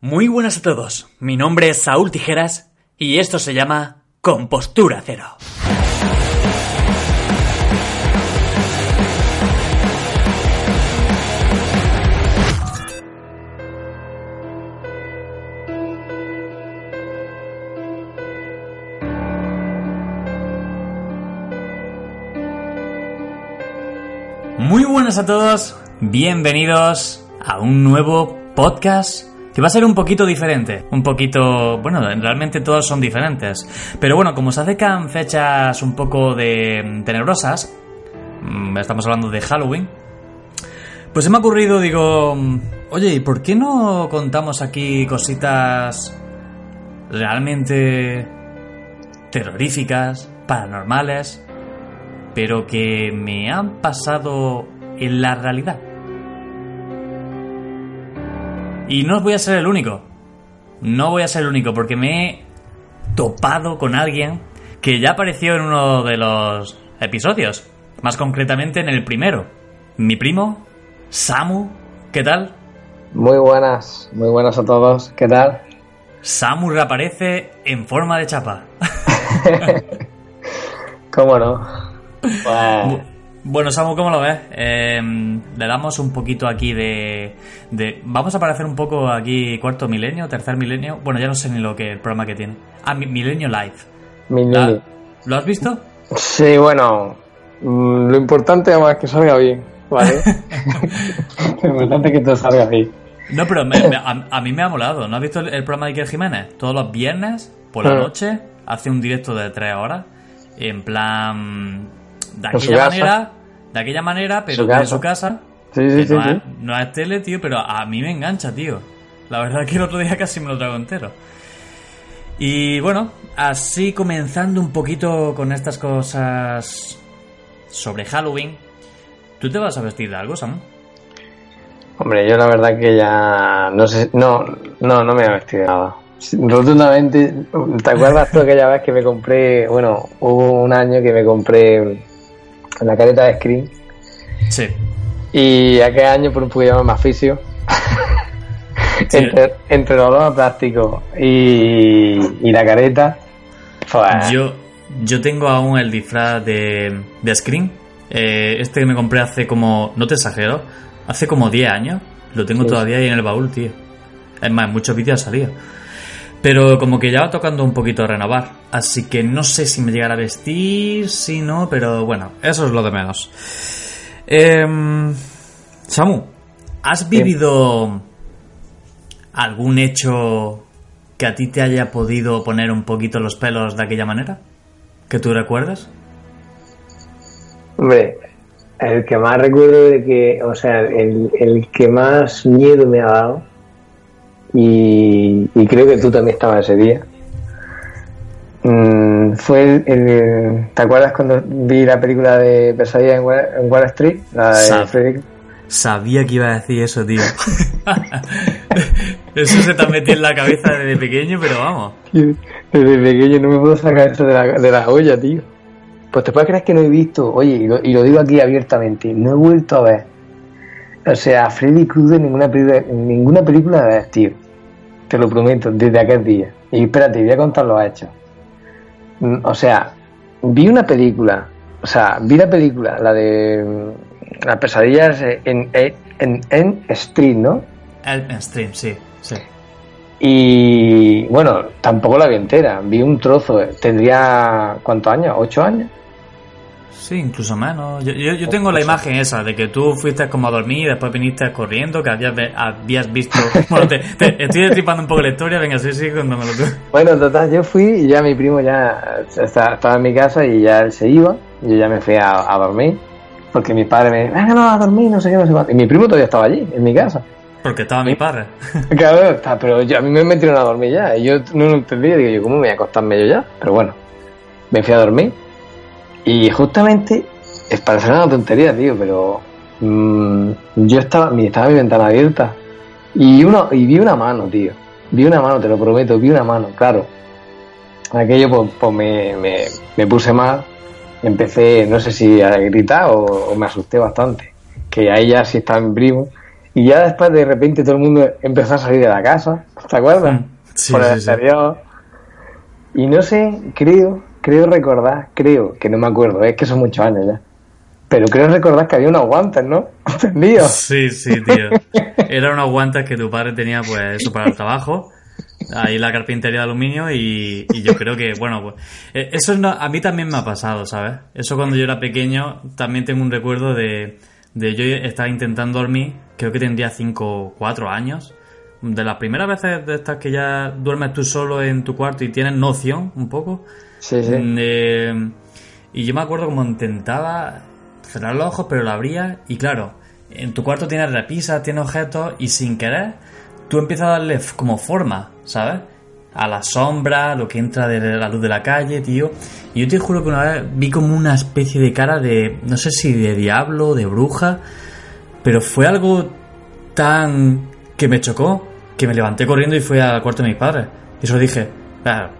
Muy buenas a todos. Mi nombre es Saúl Tijeras y esto se llama Compostura Cero. Muy buenas a todos, bienvenidos a un nuevo podcast que va a ser un poquito diferente, un poquito, bueno, realmente todos son diferentes, pero bueno, como se acercan fechas un poco de tenebrosas, mm, estamos hablando de Halloween, pues se me ha ocurrido, digo, oye, ¿y por qué no contamos aquí cositas realmente terroríficas, paranormales, pero que me han pasado en la realidad? Y no voy a ser el único. No voy a ser el único porque me he topado con alguien que ya apareció en uno de los episodios. Más concretamente en el primero. Mi primo, Samu. ¿Qué tal? Muy buenas, muy buenas a todos. ¿Qué tal? Samu reaparece en forma de chapa. ¿Cómo no? Pues... Bueno, Samu, ¿cómo lo ves? Eh, le damos un poquito aquí de, de, Vamos a parecer un poco aquí cuarto milenio, tercer milenio. Bueno, ya no sé ni lo que el programa que tiene. Ah, Milenio Live. Milenio. ¿Lo has visto? Sí, bueno. mm, Lo importante además es que salga bien, ¿vale? lo importante es que todo salga bien. No, pero me- me- a, a mí me ha molado. ¿No has visto el, el programa de Iker Jiménez? Todos los viernes, por la Mm. noche, hace un directo de tres horas. En plan. De En aquella casa. manera. De aquella manera, pero Su casa. su casa. Sí, sí, no. Es, no es tele, tío, pero a mí me engancha, tío. La verdad que el otro día casi me lo trago entero. Y bueno, así comenzando un poquito con estas cosas sobre Halloween. ¿Tú te vas a vestir de algo, Sam? Hombre, yo la verdad que ya no sé, no, no, no me he vestido de nada. Rotundamente, ¿te acuerdas tú aquella vez que me compré, bueno, hubo un año que me compré la careta de Screen Sí. y aquel año por un poquillo más fisio Sí. entre, entre los dos plásticos y, y la careta, pues, Yo, yo tengo aún el disfraz de, de Scream. Eh, este que me compré hace como, no te exagero, hace como 10 años. Lo tengo Sí. todavía ahí en el baúl, tío. Es más, en muchos vídeos ha salido. Pero como que ya va tocando un poquito renovar. Así que no sé si me llegará a vestir, si no, pero bueno, eso es lo de menos. Em, Samu, ¿has vivido algún hecho que a ti te haya podido poner un poquito los pelos de aquella manera? ¿Que tú recuerdas? hombre, el que más recuerdo de que, o sea, el, el que más miedo me ha dado, y, y creo que tú también estabas ese día, mm, fue el, el- ¿Te acuerdas cuando vi la película de Pesadilla en Wall, en Wall Street? La de Sab- Freddy- Sabía que iba a decir eso, tío. eso se te ha metido en la cabeza desde pequeño, pero vamos. Desde pequeño no me puedo sacar eso de la, de la olla, tío. Pues te puedes creer que no he visto, oye, y lo, y lo digo aquí abiertamente, no he vuelto a ver. O sea, Freddy Krueger ninguna película, ninguna película de ver, tío. Te lo prometo, desde aquel día. Y espérate, voy a contar los hechos. Mm, O sea, vi una película, o sea, vi la película, la de mm, las pesadillas en, en, en, en Street, ¿no? El en stream, sí, sí. Y bueno, tampoco la vi entera, vi un trozo. Tendría, ¿cuántos años? ¿Ocho años? Sí, incluso menos. Yo, yo, yo tengo la imagen esa de que tú fuiste como a dormir y después viniste corriendo, que habías, habías visto... Bueno, te, te- estoy destripando un poco la historia, venga, sí, sí, cuéntamelo tú. Bueno, total, yo fui y ya mi primo ya estaba en mi casa y ya él se iba. Y yo ya me fui a, a dormir. Porque mi padre me dijo, venga, no, a dormir, no sé qué, no sé cuánto. Y mi primo todavía estaba allí, en mi casa. Porque estaba mi padre. Claro, pero yo, a mí me metieron a dormir ya. Y yo no lo entendía. Digo, yo, ¿cómo me voy a acostarme yo ya? Pero bueno, me fui a dormir. Y justamente, es para una tontería, tío, pero mm, yo estaba, mi- estaba mi ventana abierta. Y, uno, y vi una mano, tío. Vi una mano, te lo prometo, vi una mano, claro. Aquello, pues, pues me, me, me puse mal. Empecé, no sé si a gritar o, o me asusté bastante. Que ahí ya sí estaba en primo. Y ya después de repente todo el mundo empezó a salir de la casa. ¿Te acuerdas? Sí, Por el sí, sí. Y no sé, creo, creo recordar, creo, que no me acuerdo, es que son muchos años ya. Pero creo recordar que había unos guantes, ¿no? Tendidos. Sí, sí, tío. Era unos guantes que tu padre tenía, pues, eso para el trabajo. Ahí la carpintería de aluminio y, y yo creo que, bueno, pues, eh, eso no- a mí también me ha pasado, ¿sabes? Eso cuando yo era pequeño, también tengo un recuerdo de, de yo estaba intentando dormir, creo que tendría 5 o 4 años. De las primeras veces de estas que ya duermes tú solo en tu cuarto y tienes noción, un poco. Sí, sí. Eh, y yo me acuerdo como intentaba cerrar los ojos, pero lo abría. Y claro, en tu cuarto tienes repisas, tienes objetos, y sin querer, tú empiezas a darle como forma, ¿sabes? A la sombra, lo que entra de la luz de la calle, tío. Y yo te juro que una vez vi como una especie de cara de, no sé si de diablo, de bruja, pero fue algo tan que me chocó que me levanté corriendo y fui al cuarto de mis padres. Y eso dije, claro,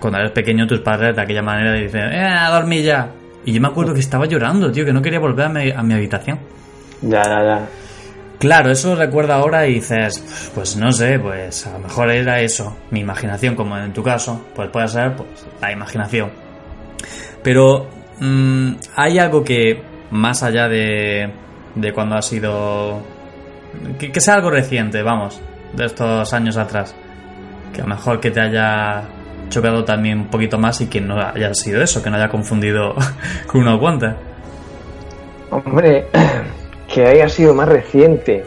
cuando eres pequeño tus padres de aquella manera dicen, eh, a dormir ya. Y yo me acuerdo que estaba llorando, tío, que no quería volver a mi, a mi habitación. Ya, ya, ya. Claro, eso recuerda ahora y dices, pues no sé, pues a lo mejor era eso, mi imaginación, como en tu caso, pues puede ser pues, la imaginación. Pero mm, hay algo que, más allá de, de cuando ha sido... Que, que sea algo reciente, vamos, de estos años atrás. Que a lo mejor que te haya chocado también un poquito más y que no haya sido eso, que no haya confundido con unos guantes. Hombre, que haya sido más reciente.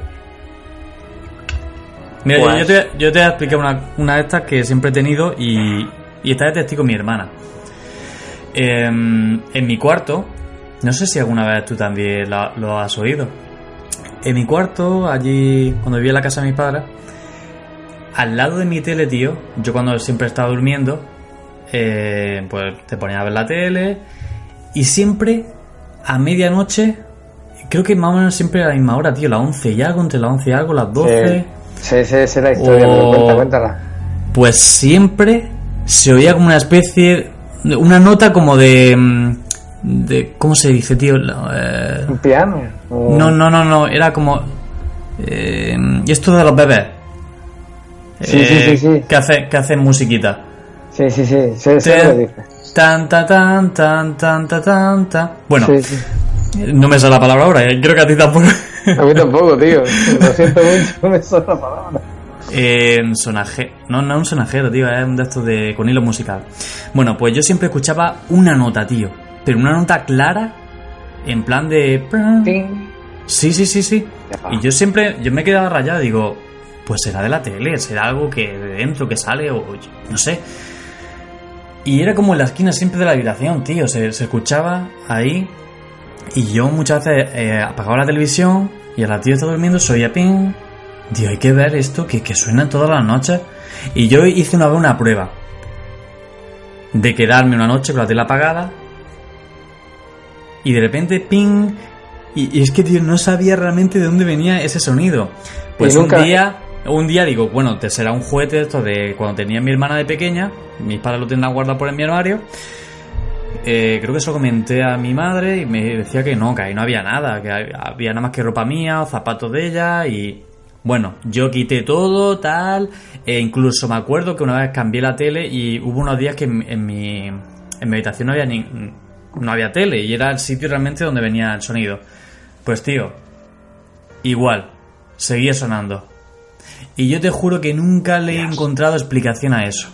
Mira, yo- Pues- yo, te, yo te voy a explicar una, una de estas que siempre he tenido y, y esta de testigo mi hermana. Em, en mi cuarto, no sé si alguna vez tú también lo, lo has oído. En mi cuarto, allí, cuando vivía en la casa de mis padres, al lado de mi tele, tío, yo cuando siempre estaba durmiendo, eh, pues te ponía a ver la tele y siempre a medianoche, creo que más o menos siempre a la misma hora, tío, las 11 y algo, entre las 11 y algo, las 12. Sí, sí, sí, la historia, pero cuenta, cuéntala. pues siempre se oía como una especie, una nota como de, mm, de ¿cómo se dice, tío? Eh, ¿Un piano? O- no, no, no, no, era como eh, esto de los bebés. Sí, sí, sí, sí. Que hace, que hacen musiquita. Sí, sí, sí, sí, sí, Te- lo dices. Tan, ta, tan, tan, tan, ta, tan, ta. Bueno, no me sale la palabra ahora, eh, creo que a ti tampoco. A mí tampoco, tío. Lo siento mucho, no me suena la palabra. Eh, sonaje... No, no es un sonajero, tío, es un de estos de... con hilo musical. Bueno, pues yo siempre escuchaba una nota, tío. Pero una nota clara, en plan de... Sí, sí, sí, sí. Y yo siempre, yo me quedaba rayado, digo, pues será de la tele, será algo que de dentro que sale o no sé. Y era como en la esquina siempre de la habitación, tío, se, se escuchaba ahí. Y yo muchas veces eh, apagaba la televisión y a la tía está durmiendo, se oía ping. Digo, hay que ver esto que, que suena todas las noches. Y yo hice una vez una prueba de quedarme una noche con la tele apagada y de repente ping y, y es que tío no sabía realmente de dónde venía ese sonido pues nunca- un día un día digo bueno te será un juguete esto de cuando tenía mi hermana de pequeña mis padres lo tendrán guardado por en mi armario Eh, creo que eso comenté a mi madre y me decía que no que ahí no había nada que había nada más que ropa mía o zapatos de ella y bueno, yo quité todo, tal, e incluso me acuerdo que una vez cambié la tele y hubo unos días que en, en mi, en mi habitación no había, ni, no había tele y era el sitio realmente donde venía el sonido. Pues tío, igual, seguía sonando. Y yo te juro que nunca le he encontrado explicación a eso.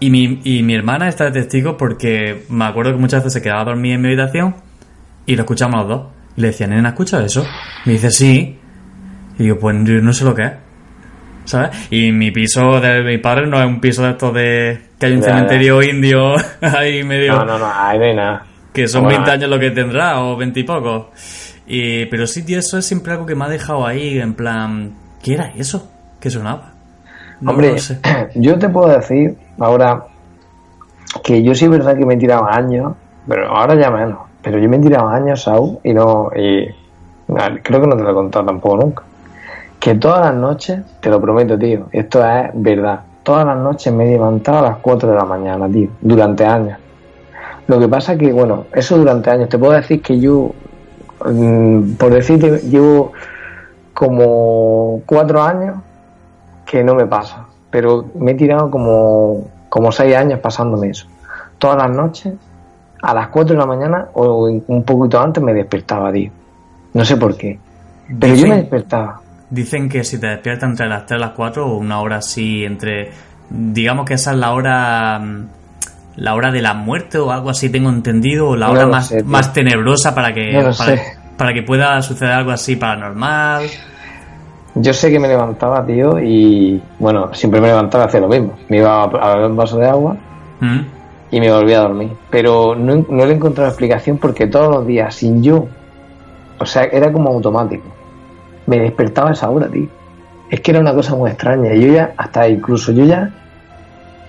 Y mi, y mi hermana está de testigo porque me acuerdo que muchas veces se quedaba dormida en mi habitación y lo escuchamos los dos. Y le decía, nena, ¿escuchas eso? Me dice, sí. Y digo, pues yo no sé lo que es. ¿Sabes? Y mi piso de mi padre no es un piso de estos de... Que hay un cementerio indio ahí medio... No, no, no, ahí no hay nada. Que son Bueno, 20 años lo que tendrá, o 20 y poco. Y, pero sí, tío, eso es siempre algo que me ha dejado ahí, en plan... ¿Qué era eso? ¿Qué sonaba? No Hombre, sé. yo te puedo decir ahora que yo sí es verdad que me he tirado años, pero ahora ya menos. Pero yo me he tirado años, Saúl, y no. Y, creo que no te lo he contado tampoco nunca. Que todas las noches, te lo prometo, tío, esto es verdad. Todas las noches me he levantado a las 4 de la mañana, tío, durante años. Lo que pasa que, bueno, eso durante años. Te puedo decir que yo, mm, por decirte, llevo como cuatro años que no me pasa. Pero me he tirado como, como seis años pasándome eso. Todas las noches, a las 4 de la mañana o un poquito antes me despertaba, tío. No sé por qué. Pero yo me despertaba. dicen que si te despiertas entre las 3 y las 4 o una hora así entre... Digamos que esa es la hora... mm, La hora de la muerte o algo así tengo entendido, o la hora más, sé, más tenebrosa para que, No para que pueda suceder algo así paranormal. Yo sé que me levantaba, tío, y bueno, siempre me levantaba a hacer lo mismo. Me iba a beber un vaso de agua ¿Mm? y me volvía a dormir. Pero no, no le he encontrado explicación porque todos los días, sin yo, o sea, era como automático. Me despertaba a esa hora, tío. Es que era una cosa muy extraña. Yo ya, hasta incluso yo ya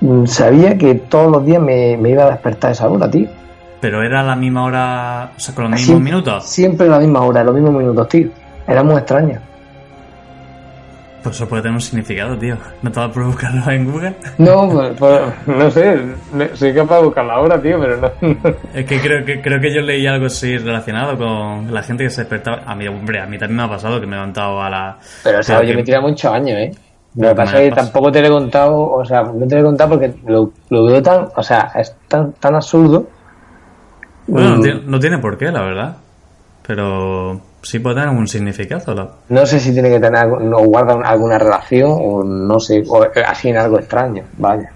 mm, sabía que todos los días me, me iba a despertar a esa hora, tío. Pero era la misma hora, o sea, con los mismos Siempre- minutos. Siempre la misma hora, los mismos minutos, tío. Era muy extraño. Pues eso puede tener un significado, tío. ¿No te vas a buscarlo en Google? No, pues, pues, no sé, soy capaz de buscar la hora, tío, pero no. Es que creo que creo que yo leí algo así relacionado con la gente que se despertaba. A mí, hombre, a mí también me ha pasado que me he levantado a la. Pero, o sea, yo que- me tira muchos años, ¿eh? Lo que pasa es que pasa. tampoco te lo he contado, o sea, no te lo he contado porque lo, lo veo tan, o sea, es tan, tan absurdo. Bueno, no Mm, tiene, no tiene por qué, la verdad. Pero sí puede tener un significado. No sé si tiene que tener, algo- no guarda un- alguna relación o no sé, o así en algo extraño, vaya.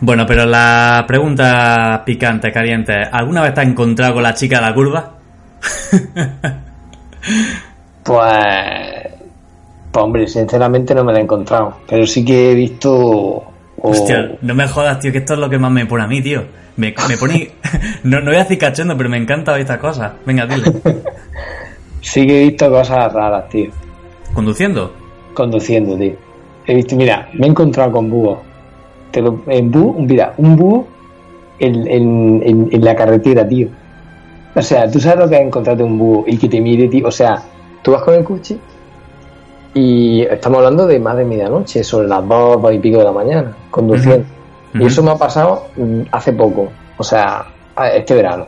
Bueno, pero la pregunta picante, caliente, ¿alguna vez te has encontrado con la chica de la curva? Pues, pues hombre, sinceramente no me la he encontrado, pero sí que he visto... o- Hostia, no me jodas, tío, que esto es lo que más me pone a mí, tío. Me, me pone... no, no voy a decir cachondo, pero me encanta ver estas cosas. Venga, dile. sí que he visto cosas raras, tío. ¿Conduciendo? conduciendo, tío. He visto, mira, me he encontrado con búhos. Te lo- en búho, mira, un búho en, en, en, en la carretera, tío. O sea, tú sabes lo que es encontrarte un búho y que te mire, tío. O sea, tú vas con el coche y estamos hablando de más de medianoche, sobre las dos, dos y pico de la mañana, conduciendo. Y eso me ha pasado mm, hace poco, o sea, este verano.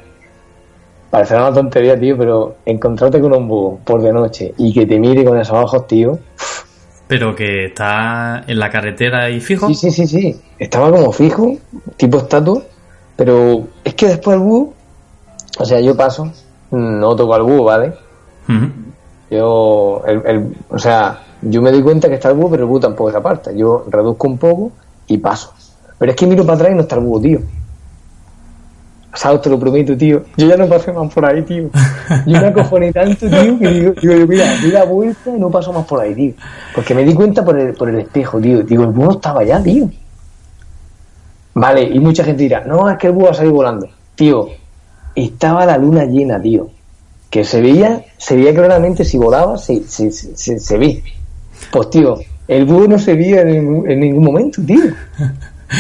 Parecerá una tontería, tío, pero encontrarte con un búho por de noche y que te mire con esos ojos, tío, Pero que está en la carretera y fijo. Sí, sí, sí, sí. Estaba como fijo, tipo estatua, pero es que después el búho, o sea, yo paso, no toco al búho, ¿vale? Yo, el, el- o sea, yo me doy cuenta que está el búho, pero el búho tampoco se aparta. Yo reduzco un poco y paso. Pero es que miro para atrás y no está el búho, tío. ¿Sabes? Te lo prometo, tío. Yo ya no pasé más por ahí, tío. Yo me acojoné tanto, tío, que digo, digo, mira, di la vuelta y no paso más por ahí, tío. Porque me di cuenta por el, por el espejo, tío. Digo, el búho estaba allá, tío. Vale, y mucha gente dirá, no, es que el búho ha salido volando. Tío, estaba la luna llena, tío. Que se veía, se veía claramente si volaba, se, se, se, se- se ve. Pues, tío, el búho no se veía en ningún, en ningún momento, tío.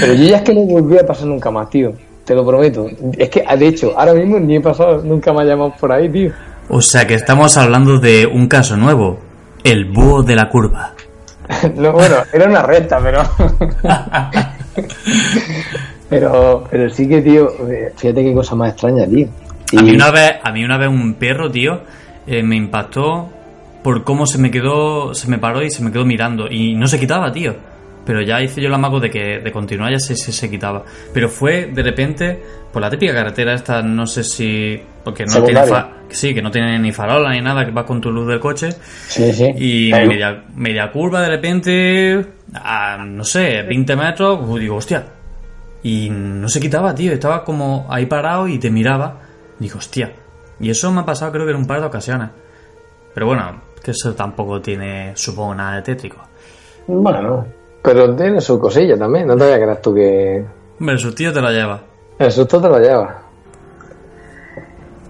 Pero yo ya es que no volví a pasar nunca más, tío. Te lo prometo. Es que, de hecho, ahora mismo ni he pasado, nunca me ha llamado por ahí, tío. O sea que estamos hablando de un caso nuevo. El búho de la curva. No, bueno, era una recta, pero. pero, pero sí que, tío, eh, fíjate qué cosa más extraña, tío. A mí Y- una vez, a mí una vez un perro, tío, eh, me impactó por cómo se me quedó, se me paró y se me quedó mirando. Y no se quitaba, tío. Pero ya hice yo el amago de que de continuar ya se, se, se quitaba. Pero fue de repente por la típica carretera esta, no sé si... Porque no tiene, fa- sí, que no tiene ni farola ni nada, que vas con tu luz del coche. Sí, sí. Y media, media curva de repente, a, no sé, 20 metros, digo, hostia. Y no se quitaba, tío, estaba como ahí parado y te miraba. Digo, hostia. Y eso me ha pasado creo que en un par de ocasiones. Pero bueno, que eso tampoco tiene, supongo, nada de tétrico. Bueno, pero tiene su cosilla también. No te vayas a creer tú que Hombre, el sustillo te lo lleva. el susto te lo lleva.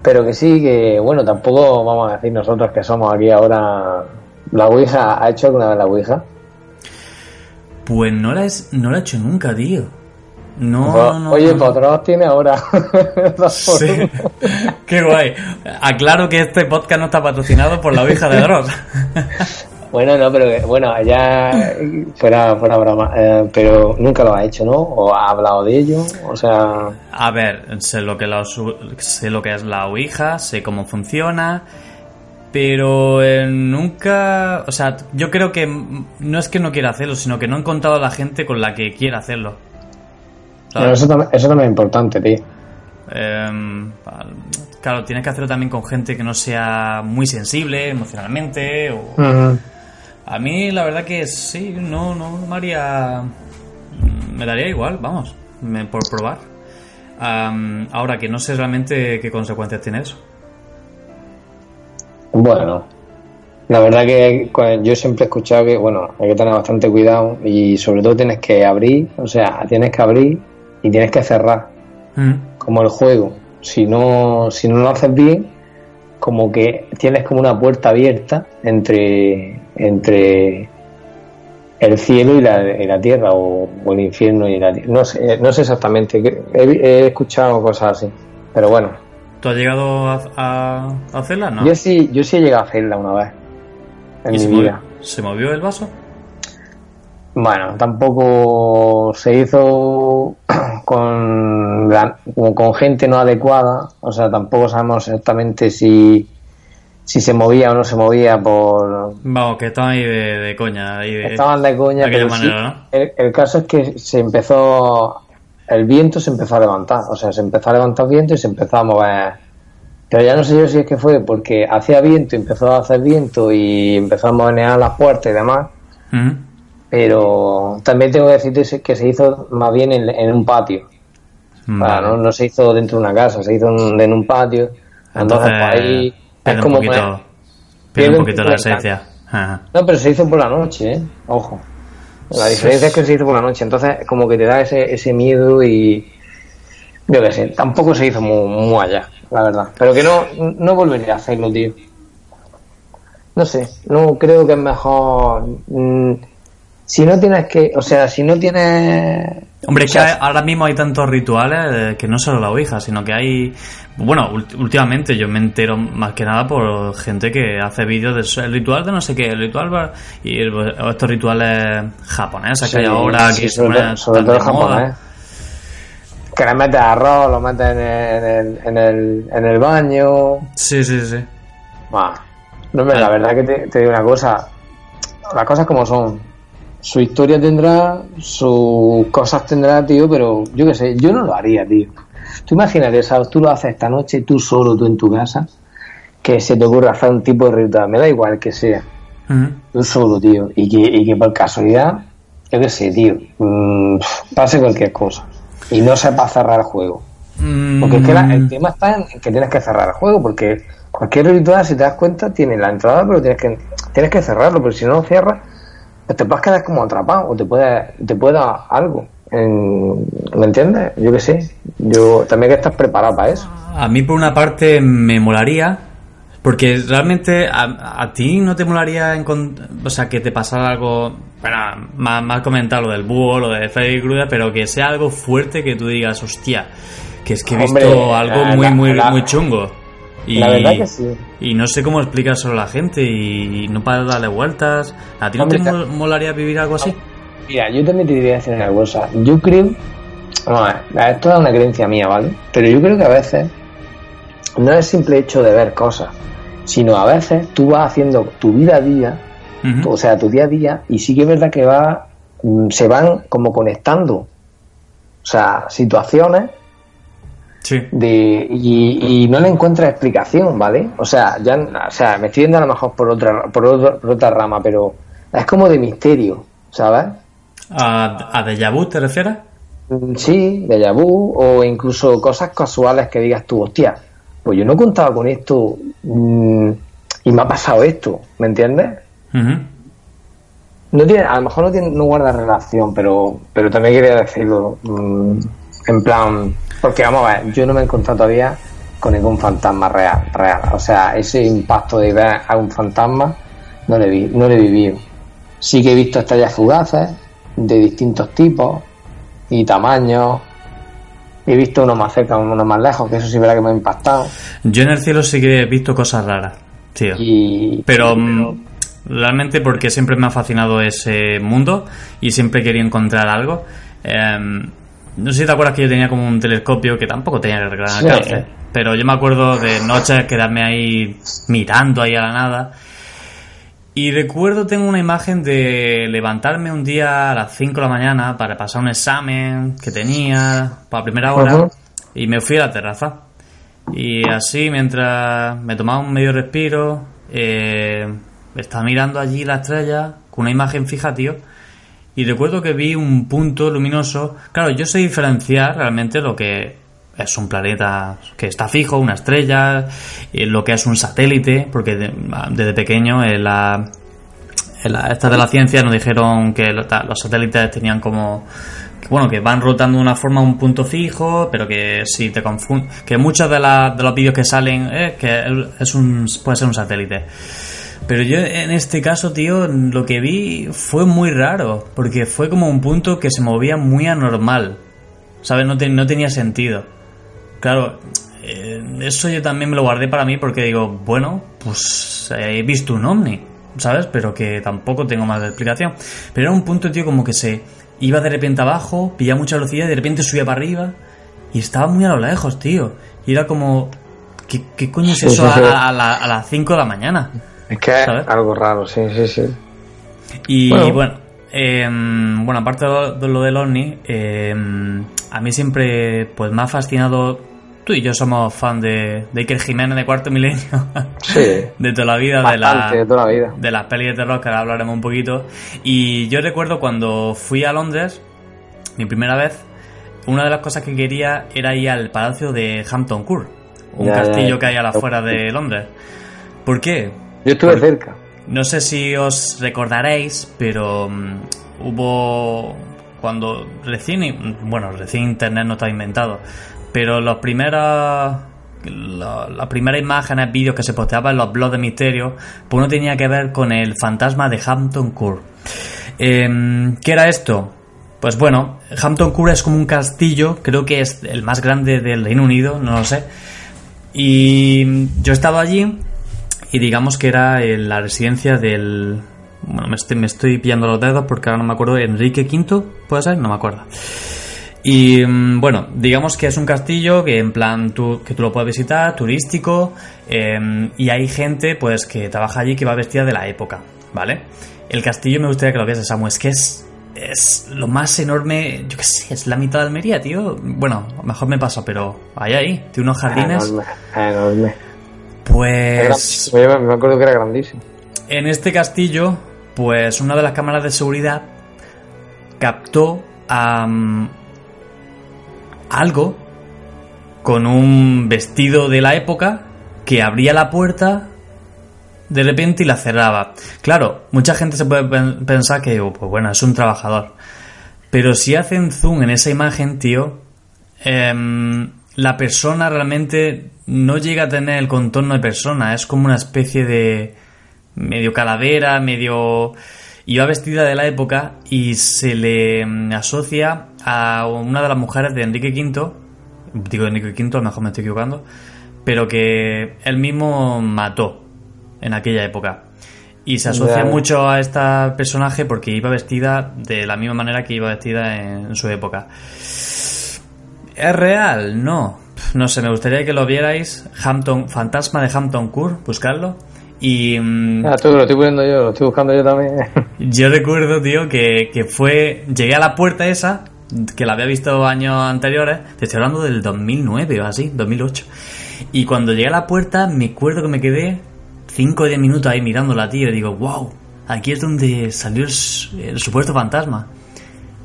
Pero que sí, que bueno, tampoco vamos a decir nosotros que somos aquí ahora ¿La Ouija? ¿Ha hecho alguna vez la Ouija? Pues no la, es, no la he hecho nunca, tío. No, no. Oye, no. Potroz tiene ahora. Sí. Qué guay. Aclaro que este podcast no está patrocinado por la Ouija de Dross. Bueno, no, pero bueno, ya fuera, fuera broma. eh, pero nunca lo ha hecho, ¿no? O ha hablado de ello. O sea, A ver, sé lo que, la sé lo que es la Ouija, sé cómo funciona, pero eh, nunca... O sea, yo creo que no es que no quiera hacerlo, sino que no he encontrado a la gente con la que quiera hacerlo. Bueno, eso, también, eso también es importante, tío. Em, claro, tienes que hacerlo también con gente que no sea muy sensible emocionalmente. O... A mí la verdad que sí, no, no me haría... Me daría igual, vamos, me- por probar. Ahora que no sé realmente qué consecuencias tiene eso. Bueno, la verdad que yo siempre he escuchado que, bueno, hay que tener bastante cuidado y sobre todo tienes que abrir, o sea, tienes que abrir y tienes que cerrar, Mm. como el juego. Si no, si no lo haces bien, como que tienes como una puerta abierta entre, entre el cielo y la, y la tierra, o, o el infierno y la tierra. No sé, no sé exactamente, he, he escuchado cosas así, pero bueno. ¿Tú has llegado a, a hacerla? No. Yo sí, yo sí he llegado a hacerla una vez en ¿Y mi se, vida. movió, se movió el vaso? Bueno, tampoco se hizo con, la- con gente no adecuada, o sea, tampoco sabemos exactamente si, si se movía o no se movía por... Vamos, que estaba ahí de, de coña. Ahí de, Estaban de coña, de pero sí, ¿no? el, el caso es que se empezó, el viento se empezó a levantar, o sea, se empezó a levantar viento y se empezó a mover. Pero ya no sé yo si es que fue porque hacía viento, empezó a hacer viento y empezó a mover las puertas y demás. Pero también tengo que decirte que se hizo más bien en, en un patio. No, no se hizo dentro de una casa, se hizo en, en un patio. Entonces, pues, ahí es pierde como un poquito, poner- pierde un un poquito la esencia. Ajá. No, pero se hizo por la noche, ¿eh? Ojo. La diferencia es que se hizo por la noche, entonces como que te da ese, ese miedo y... Yo qué sé, tampoco se hizo muy, muy allá, la verdad. Pero que no, no volvería a hacerlo, tío. No sé, no creo que es mejor... mm, si no tienes que... O sea, si no tienes... Hombre, es que ahora mismo hay tantos rituales que no solo la Ouija, sino que hay... Bueno, últimamente yo me entero más que nada por gente que hace vídeos de eso, el ritual de no sé qué, el ritual y el- estos rituales japoneses que hay ahora sí, que sobre, suenan todo, sobre japonés. Que le metes arroz, lo metes en el, en el, en el, en el baño. Sí, sí, sí. Bah, no, hombre, la verdad que te, te digo una cosa. Las cosas como son. Su historia tendrá, sus cosas tendrá, tío, pero yo qué sé, yo no lo haría, tío. Tú imagínate, ¿sabes? Tú lo haces esta noche, tú solo, tú en tu casa, que se te ocurra hacer un tipo de ritual, me da igual que sea. Ujú. Tú solo, tío. Y que, y que por casualidad, yo qué sé, tío, mm, pase cualquier cosa. Y no sepa cerrar el juego. Porque es que la- el Mm, tema está en que tienes que cerrar el juego, porque cualquier ritual, si te das cuenta, tiene la entrada, pero tienes que, tienes que cerrarlo, porque si no lo cierras, pues te puedes quedar como atrapado, o te puede, te puede dar algo. En- ¿Me entiendes? Yo qué sé. Yo también que estar preparado para eso. A mí por una parte me molaría, porque realmente a, a ti no te molaría o sea, que te pasara algo, bueno, más, más comentado lo del búho, lo de Freddy Krueger, pero que sea algo fuerte que tú digas, hostia, que es que he visto Hombre, algo la- muy, muy, la- muy chungo. Y, La verdad que sí. Y no sé cómo explicárselo a la gente y no para darle vueltas. ¿A ti no te mol- molaría vivir algo así? Mira, yo también te diría decir una cosa. Yo creo. Vamos a ver, esto es una creencia mía, ¿vale? Pero yo creo que a veces no es el simple hecho de ver cosas, sino a veces tú vas haciendo tu vida a día, o sea, tu día a día, y sí que es verdad que va, mm, se van como conectando. O sea, situaciones Sí. de y, y no le encuentras explicación, ¿vale? O sea, ya, o sea, me estoy yendo a lo mejor por otra, por, otro- por otra rama, pero es como de misterio, ¿sabes? ¿A, a Deja Vu te refieres? Mm, Sí, déjà vu, o incluso cosas casuales que digas tú, hostia, pues yo no contaba con esto mm, y me ha pasado esto, ¿me entiendes? No tiene, a lo mejor no, tiene, no guarda relación, pero, pero también quería decirlo, mm, en plan, porque vamos a ver, yo no me he encontrado todavía con ningún fantasma real, real, o sea, ese impacto de ver a un fantasma no lo he, vi- no lo he vivido. Sí que he visto estrellas fugaces de distintos tipos y tamaños. He visto uno más cerca, uno más lejos, que eso sí verdad que me ha impactado. Yo en el cielo sí que he visto cosas raras, tío. Y, Pero mm, realmente porque siempre me ha fascinado ese mundo y siempre quería encontrar algo. Em, no sé si te acuerdas que yo tenía como un telescopio que tampoco tenía gran Sí. alcance. Pero yo me acuerdo de noches quedarme ahí mirando ahí a la nada. Y recuerdo, tengo una imagen de levantarme un día a las 5 de la mañana para pasar un examen que tenía para primera hora y me fui a la terraza. Y así, mientras me tomaba un medio respiro, eh, estaba mirando allí la estrella con una imagen fija, tío. Y recuerdo que vi un punto luminoso. Claro, yo sé diferenciar realmente lo que es un planeta que está fijo, una estrella, y lo que es un satélite, porque de- desde pequeño en la, en la- estas de la ciencia nos dijeron que los satélites tenían como bueno que van rotando de una forma a un punto fijo pero que si te confunde que muchos de, la- de los vídeos que salen eh, que es un puede ser un satélite pero yo en este caso tío lo que vi fue muy raro porque fue como un punto que se movía muy anormal sabes no, te- no tenía sentido Claro, eh, eso yo también me lo guardé para mí porque digo, bueno, pues eh, he visto un ovni, ¿sabes? Pero que tampoco tengo más explicación. Pero era un punto, tío, como que se iba de repente abajo, pillaba mucha velocidad y de repente subía para arriba y estaba muy a lo lejos, tío. Y era como, ¿qué, qué coño es eso a la- a las 5 de la mañana? Es que es algo raro, sí, sí, sí. Y Bueno. bueno, em, bueno, aparte de lo, de lo del ovni, em, a mí siempre pues me ha fascinado. Tú y yo somos fan de, de Iker Jiménez de Cuarto Milenio. Sí. de toda la vida, de la, de toda la vida. de las pelis de terror, que ahora hablaremos un poquito. Y yo recuerdo cuando fui a Londres, mi primera vez, una de las cosas que quería era ir al palacio de Hampton Court, un Ya, castillo ya. que hay a las afueras de Londres. ¿Por qué? Yo estuve Por- cerca. No sé si os recordaréis, pero mm, hubo cuando recién, bueno, recién Internet no está inventado, pero los primeros, la- las primeras imágenes, vídeos que se posteaban en los blogs de misterio, pues no tenía que ver con el fantasma de Hampton Court. Em, ¿Qué era esto? Pues bueno, Hampton Court es como un castillo, creo que es el más grande del Reino Unido, no lo sé. Y yo he estado allí y digamos que era en la residencia del... Bueno, me estoy, me estoy pillando los dedos porque ahora no me acuerdo. Enrique V, ¿puede ser? No me acuerdo. Y mm, bueno, digamos que es un castillo que en plan tú, que tú lo puedes visitar, turístico, eh, y hay gente pues que trabaja allí que va vestida de la época, ¿vale? El castillo me gustaría que lo viese, Samu, es que es, es lo más enorme, yo qué sé, es la mitad de Almería, tío. Bueno, mejor me paso, pero ahí ahí, tiene unos jardines. Pues me acuerdo que era grandísimo. en este castillo, pues una de las cámaras de seguridad captó am, algo con un vestido de la época que abría la puerta de repente y la cerraba. Claro, mucha gente se puede pen- pensar que, oh, pues bueno, es un trabajador. Pero si hacen zoom en esa imagen, tío, em, la persona realmente no llega a tener el contorno de persona. Es como una especie de medio calavera, medio... Iba vestida de la época y se le mm, asocia a una de las mujeres de Enrique V, digo Enrique V, a lo mejor me estoy equivocando, pero que él mismo mató en aquella época. Y se asocia mucho a este personaje porque iba vestida de la misma manera que iba vestida en su época. ¿Es real? No. No sé, me gustaría que lo vierais. Hampton, Fantasma de Hampton Court, buscarlo. Y mm, Ah, tú lo estoy poniendo yo, lo estoy buscando yo también. yo recuerdo, tío, que, que fue. Llegué a la puerta esa, que la había visto años anteriores. Te estoy hablando del 2009 o así, 2008. Y cuando llegué a la puerta, me acuerdo que me quedé 5 o 10 minutos ahí mirándola, tío. Y digo, wow, aquí es donde salió el, el supuesto fantasma.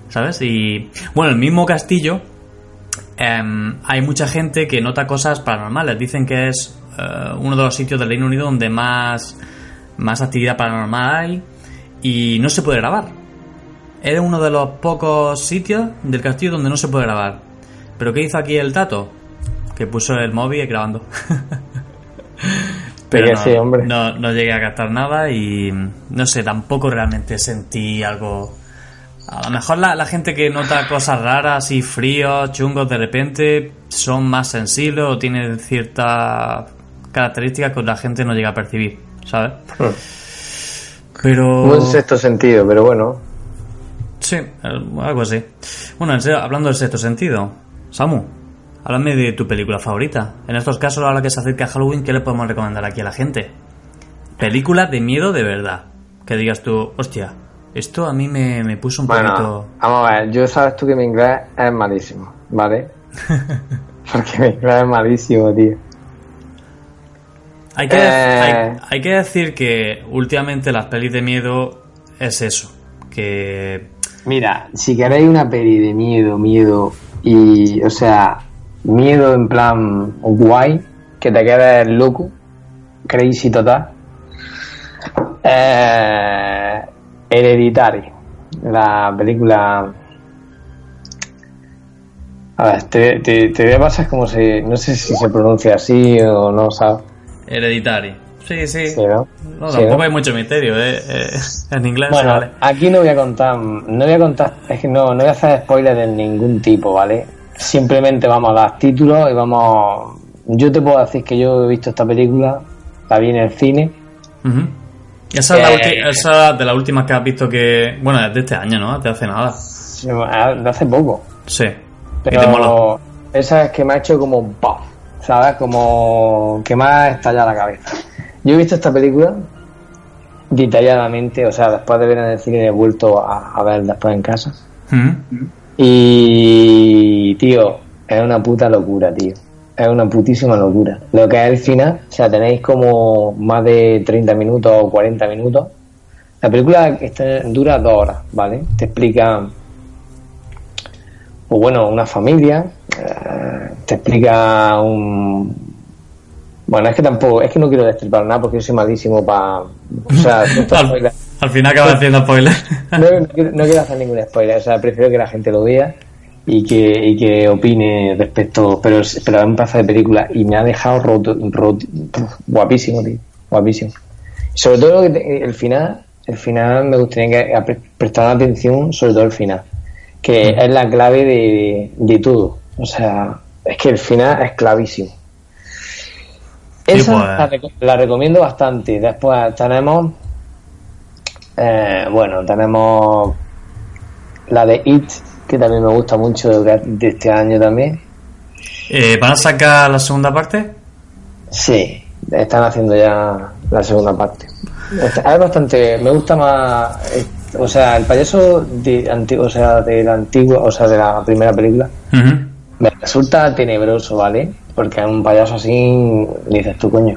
¿Sabes? Y bueno, el mismo castillo. Em, hay mucha gente que nota cosas paranormales. Dicen que es eh, uno de los sitios del Reino Unido donde más, más actividad paranormal hay y no se puede grabar. Era uno de los pocos sitios del castillo donde no se puede grabar. ¿Pero qué hizo aquí el Tato? Que puso el móvil grabando. Pero no, sí, hombre. no, no llegué a captar nada y no sé, tampoco realmente sentí algo. A lo mejor la, la gente que nota cosas raras y fríos, chungos de repente, son más sensibles o tienen ciertas características que la gente no llega a percibir, ¿sabes? Pero. Un sexto sentido, pero bueno. Sí, algo así. Bueno, en serio, hablando del sexto sentido, Samu, háblame de tu película favorita. En estos casos, ahora que se acerca Halloween, ¿qué le podemos recomendar aquí a la gente? Película de miedo de verdad. Que digas tú, hostia, esto a mí me, me puso un Bueno, poquito. vamos a ver, yo sabes tú que mi inglés es malísimo, ¿vale? Porque mi inglés es malísimo, tío. Hay que, Eh. hay, hay que decir que últimamente las pelis de miedo es eso. Que. Mira, si queréis una peli de miedo, miedo, y, o sea, miedo en plan guay, que te quedes loco, crazy total, eh, Hereditary, la película... A ver, te, te, te voy a pasar como se... No sé si se pronuncia así o no, ¿sabes? Hereditary. Sí, sí. Sí, ¿no? No, Sí, tampoco ¿no? hay mucho misterio, ¿eh? Eh, en inglés Bueno, vale. aquí no voy a contar, no voy a contar, es que no, no voy a hacer spoilers de ningún tipo, ¿vale? Simplemente vamos a dar títulos y vamos. Yo te puedo decir que yo he visto esta película, la vi en el cine. Ujú. Esa es la Eh, ulti- esa de las últimas que has visto que. Bueno, es de este año, ¿no? De hace nada. De hace poco. Sí. Pero esa es que me ha hecho como ¡pam! ¿Sabes? Como que me ha estallado la cabeza. Yo he visto esta película detalladamente, o sea, después de ver en el cine he vuelto a, a ver después en casa. Ujú. Y, tío, es una puta locura, tío. Es una putísima locura. Lo que es el final, o sea, tenéis como más de 30 minutos o 40 minutos. La película está- dura dos horas, ¿vale? Te explica, pues bueno, una familia, eh, te explica un... Bueno, es que tampoco, es que no quiero destripar nada porque yo soy malísimo para... O sea, Al, final acabas haciendo spoiler. no, no quiero, no quiero hacer ningún spoiler, o sea, prefiero que la gente lo vea y que, y que opine respecto, pero, es- pero es un pedazo de película y me ha dejado roto, roto- guapísimo, tío, guapísimo. Sobre todo que te- el final, el final me gustaría que prestaran atención, sobre todo el final, que es la clave de, de todo, o sea, es que el final es clavísimo. Sí, Esa pues. la recomiendo bastante. Después tenemos eh, bueno, tenemos la de It, que también me gusta mucho de, este año también. Eh, ¿Van a sacar la segunda parte? Sí, están haciendo ya la segunda parte. Es bastante, me gusta más, eh, o sea, el payaso de, anti- o sea, de la antigua, o sea, de la primera película, me resulta tenebroso, ¿vale? Porque un payaso así, dices tú, coño,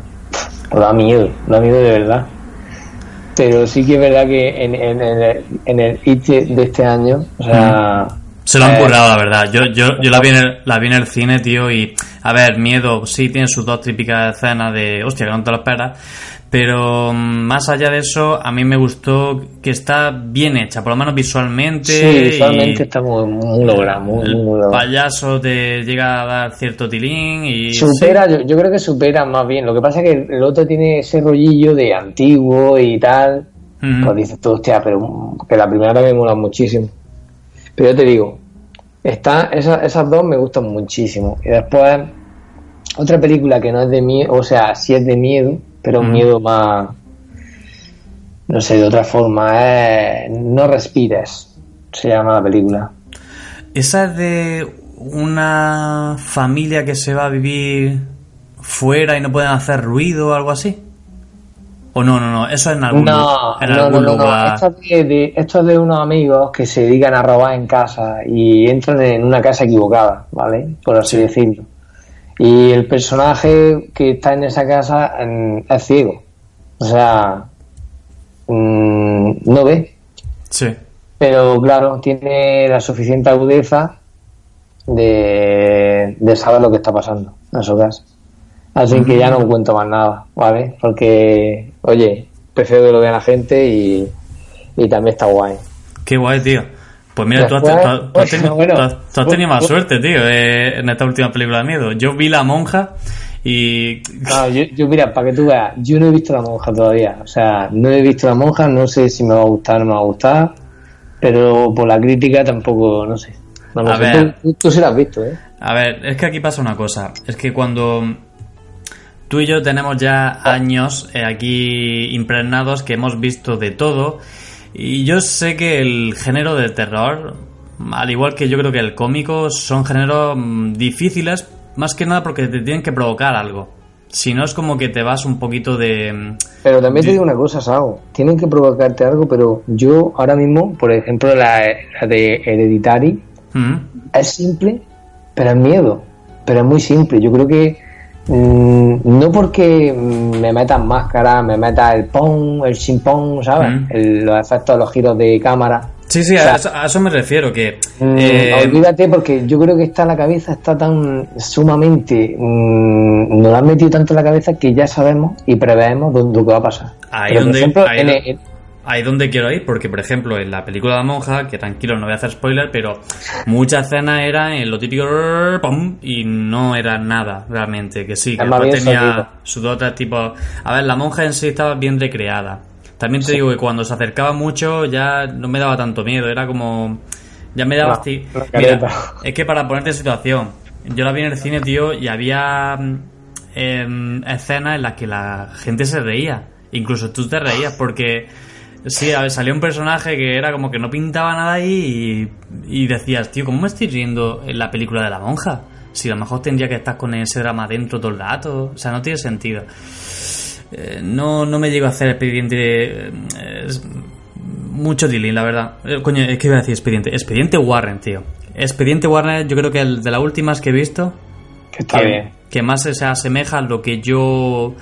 da miedo, da miedo de verdad. Pero sí que es verdad que en, en, en el, en el IT de este año, o sea, Se lo han Eh, currado, la verdad. Yo, yo, yo la, vi en el, la vi en el cine, tío, y... A ver, miedo, sí, tiene sus dos típicas escenas de... Hostia, que no te lo esperas. Pero mm, más allá de eso, a mí me gustó que está bien hecha, por lo menos visualmente. sí, visualmente y está muy, muy logrado, muy, el muy logrado. payaso te llega a dar cierto tilín y... Supera, yo, yo creo que supera más bien. Lo que pasa es que el otro tiene ese rollillo de antiguo y tal. Ujú. Pues dices tú, hostia, pero que la primera también mola muchísimo. Pero yo te digo, está, esas, esas dos me gustan muchísimo. Y después, otra película que no es de miedo, o sea, sí es de miedo, pero un miedo más, no sé, de otra forma, es No respires, se llama la película. Esa es de una familia que se va a vivir fuera y no pueden hacer ruido o algo así. O no, no, no, eso es en algún, No, en no, algún no, no, no. lugar. Esto es de, de- esto es de unos amigos que se dedican a robar en casa y entran en una casa equivocada, ¿vale? Por así decirlo. Y el personaje que está en esa casa mm, es ciego. O sea, mm, no ve. Sí. Pero claro, tiene la suficiente agudeza de, de saber lo que está pasando en su casa. Así que ya no cuento más nada, ¿vale? Porque, oye, prefiero que lo vea la gente y, y también está guay. Qué guay, tío. Pues mira, tú has, tú tenido, bueno, tú has- tú has tenido más suerte, tío, eh, en esta última película de miedo. Yo vi La Monja Y. No, yo, yo, mira, para que tú veas, yo no he visto la monja todavía. O sea, no he visto la monja, no sé si me va a gustar o no me va a gustar. Pero por la crítica tampoco, no sé. No A sé. ver. Tú, tú sí la has visto, ¿eh? A ver, es que aquí pasa una cosa. Es que cuando tú y yo tenemos ya años eh, aquí impregnados que hemos visto de todo. Y yo sé que el género de terror, al igual que yo creo que el cómico, son géneros mm, difíciles, más que nada porque te tienen que provocar algo. Si no es como que te vas un poquito de... mm, Pero también te digo una cosa, Sao. Tienen que provocarte algo, pero yo ahora mismo, por ejemplo, la, la de Hereditary, mm, es simple, pero es miedo. Pero es muy simple. Yo creo que mm, no porque me metan máscara, me meta el pong, el chimpón, ¿sabes? Mm. El- los efectos, los giros de cámara. Sí, sí, O sea, a, eso, a eso me refiero, que... Mm, eh, olvídate porque yo creo que está la cabeza está tan sumamente mm, nos la han metido tanto en la cabeza que ya sabemos y preveemos dónde, lo que va a pasar. Ahí Pero, por donde- ejemplo, ahí en donde- el- Ahí donde quiero ir, porque por ejemplo en la película de la monja, que tranquilo no voy a hacer spoiler, pero muchas escenas eran en lo típico y no era nada realmente, que sí, que después tenía sus dotes tipo... A ver, la monja en sí estaba bien recreada. También te digo que cuando se acercaba mucho ya no me daba tanto miedo, era como... Ya me daba... No, Mira, es que para ponerte en situación, yo la vi en el cine, tío, y había em, escenas en las que la gente se reía. Incluso tú te reías porque sí, a ver, salió un personaje que era como que no pintaba nada ahí y, y decías, tío, ¿cómo me estoy riendo en la película de la monja? Si a lo mejor tendría que estar con ese drama dentro todo el rato. O sea, no tiene sentido. Eh, no, no me llego a hacer expediente. eh, mucho dealing, la verdad. Eh, coño, es que iba a decir expediente. Expediente Warren, tío. Expediente Warren, yo creo que el de las últimas que he visto, que está que, bien. que más se asemeja a lo que yo.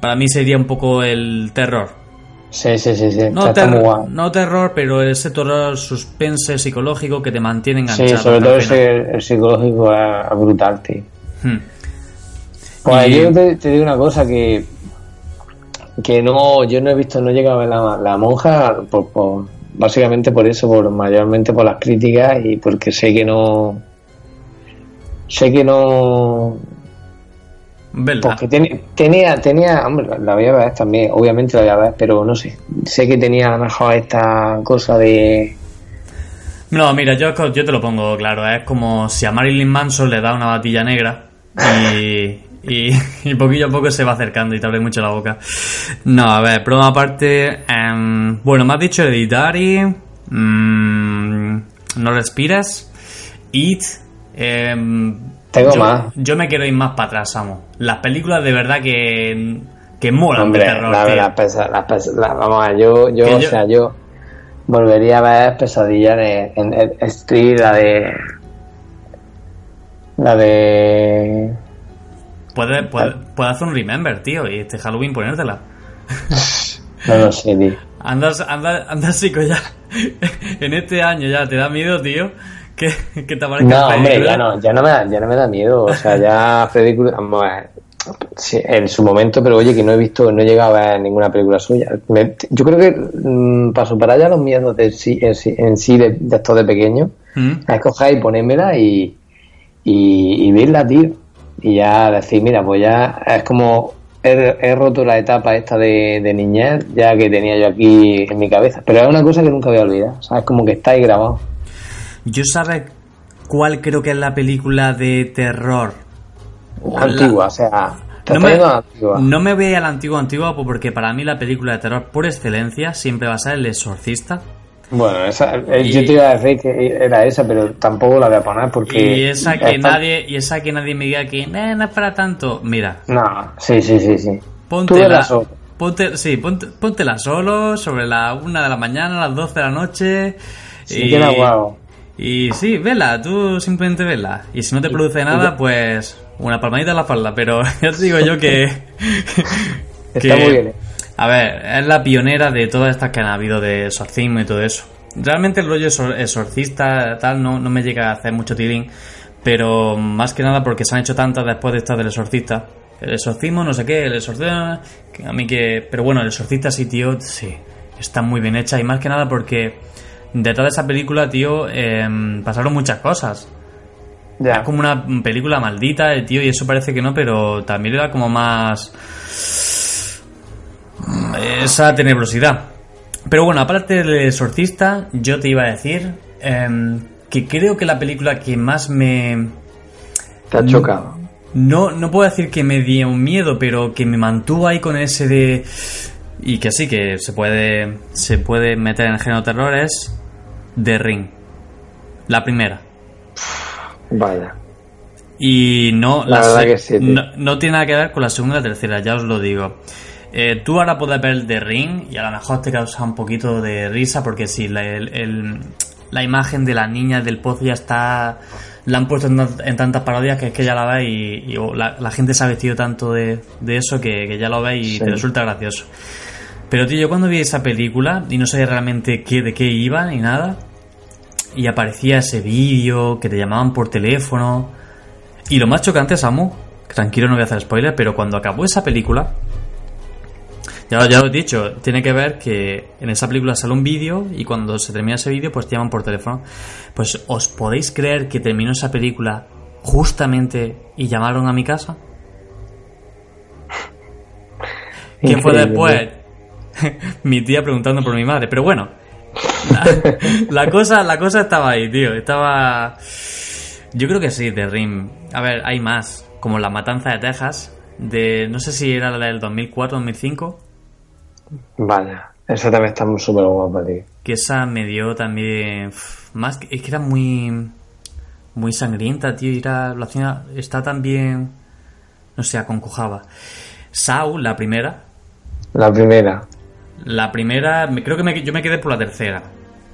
Para mí sería un poco el terror. Sí, sí, sí, sí. No, está, está muy terror, guay. no terror, pero ese terror suspense psicológico que te mantiene Sí, enganchado. sobre todo ese, el psicológico es brutal, tío. Hmm. Pues Y- yo te, te digo una cosa que que no, yo no he visto, no he llegado a ver la, la monja por, por- básicamente por eso, por mayormente por las críticas y porque sé que no sé que no Porque tiene- tenía, tenía, hombre, la- voy a ver también, obviamente la voy a ver, pero no sé, sé que tenía a lo mejor esta cosa de No, mira, yo, yo te lo pongo claro. Es como si a Marilyn Manson le da una batilla negra y, y, y poquillo a poco se va acercando y te abre mucho la boca. No, a ver, broma aparte. em, bueno, me has dicho Hereditary. mm, no respiras. It. em, Tengo yo, más. Yo me quiero ir más para atrás, Samu. Las películas de verdad que, que molan Hombre, de terror. la, la pesa- la pesa- la- vamos a ver, yo, yo, o yo- sea, yo volvería a ver pesadilla en, en, en Street, la de. La de. Puedes puede, puede hacer un remember, tío, y este Halloween ponértela. No lo sé, tío. Andas, andas, andas psico ya. en este año ya te da miedo, tío. Que te aparezca No, hombre, ya no, ya no me da, ya no me da miedo. O sea, ya Freddy vamos a ver, sí, en su momento, pero oye, que no he visto, no he llegado a ver ninguna película suya. Me- yo creo que mm, para superar ya los miedos de sí, en sí, en sí de, de estos de pequeño, ¿Mm? es coger y ponérmela y, y, y verla, tío. Y ya decir, mira, pues ya es como he, he roto la etapa esta de, de niñez, ya que tenía yo aquí en mi cabeza. Pero es una cosa que nunca voy a olvidar, o sea, es como que está ahí grabado. Yo sabes cuál creo que es la película de terror. La- Antigua, o sea, No me, a no me voy a la antigua antigua porque para mí la película de terror por excelencia siempre va a ser El Exorcista. Bueno, esa, eh, Y- yo te iba a decir que era esa, pero tampoco la voy a poner porque. Y esa que está- nadie, y esa que nadie me diga que "Eh, no es para tanto. Mira, No, sí, sí, sí, sí. Póntela, solo. ponte, sí, ponte, póntela solo sobre la una de la mañana, las 12 de la noche. Sí, queda guau. Y sí, vela, tú simplemente vela. Y si no te produce nada, pues una palmadita en la espalda. Pero ya te digo yo que. Está muy bien. A ver, es la pionera de todas estas que han habido de exorcismo y todo eso. Realmente el rollo exor- exorcista tal no, no me llega a hacer mucho tirín, pero más que nada porque se han hecho tantas después de estas del exorcista. El exorcismo, no sé qué, el exorcismo, que a mí que... Pero bueno, el exorcista sí, tío, sí, está muy bien hecha y más que nada porque detrás de esa película, tío, em, pasaron muchas cosas. Ya. Es como una película maldita, eh, tío, y eso parece que no, pero también era como más. Esa tenebrosidad. Pero bueno, aparte del exorcista, yo te iba a decir em, que creo que la película que más me. Te ha chocado. No, no puedo decir que me dio un miedo, pero que me mantuvo ahí con ese de. Y que sí, que se puede. Se puede meter en el género terror The Ring. La primera. Vaya. Y no, La verdad que sí, no, no tiene nada que ver con la segunda y la tercera, ya os lo digo. Eh, tú ahora puedes ver The Ring y a lo mejor te causa un poquito de risa porque si la, el- el- la imagen de la niña del pozo ya está... La han puesto en, tan- en tantas parodias que es que ya la ves y, y o la, la gente se ha vestido tanto de, de eso que, que ya lo ves y Sí. te resulta gracioso. Pero tío, yo cuando vi esa película y no sabía realmente qué, de qué iba ni nada, y aparecía ese vídeo que te llamaban por teléfono. Y lo más chocante, Samu, tranquilo no voy a hacer spoiler, pero cuando acabó esa película, ya, ya lo he dicho, tiene que ver que en esa película sale un vídeo y cuando se termina ese vídeo pues te llaman por teléfono. Pues os podéis creer que terminó esa película justamente y llamaron a mi casa. ¿Quién fue después? mi tía preguntando por mi madre. Pero bueno, la, la cosa, la cosa estaba ahí, tío. Estaba. Yo creo que sí, de Rim. A ver, hay más. Como La Matanza de Texas. De. No sé si era la del 2004 2005. Vaya. Esa también está muy súper guapa, tío. Que esa me dio también. Más que. Es que era muy. Muy sangrienta, tío. y Era, lo hacía, está también. No sé, aconcojaba. Sau, la primera. La primera. La primera. me- Creo que me- yo me quedé por la tercera.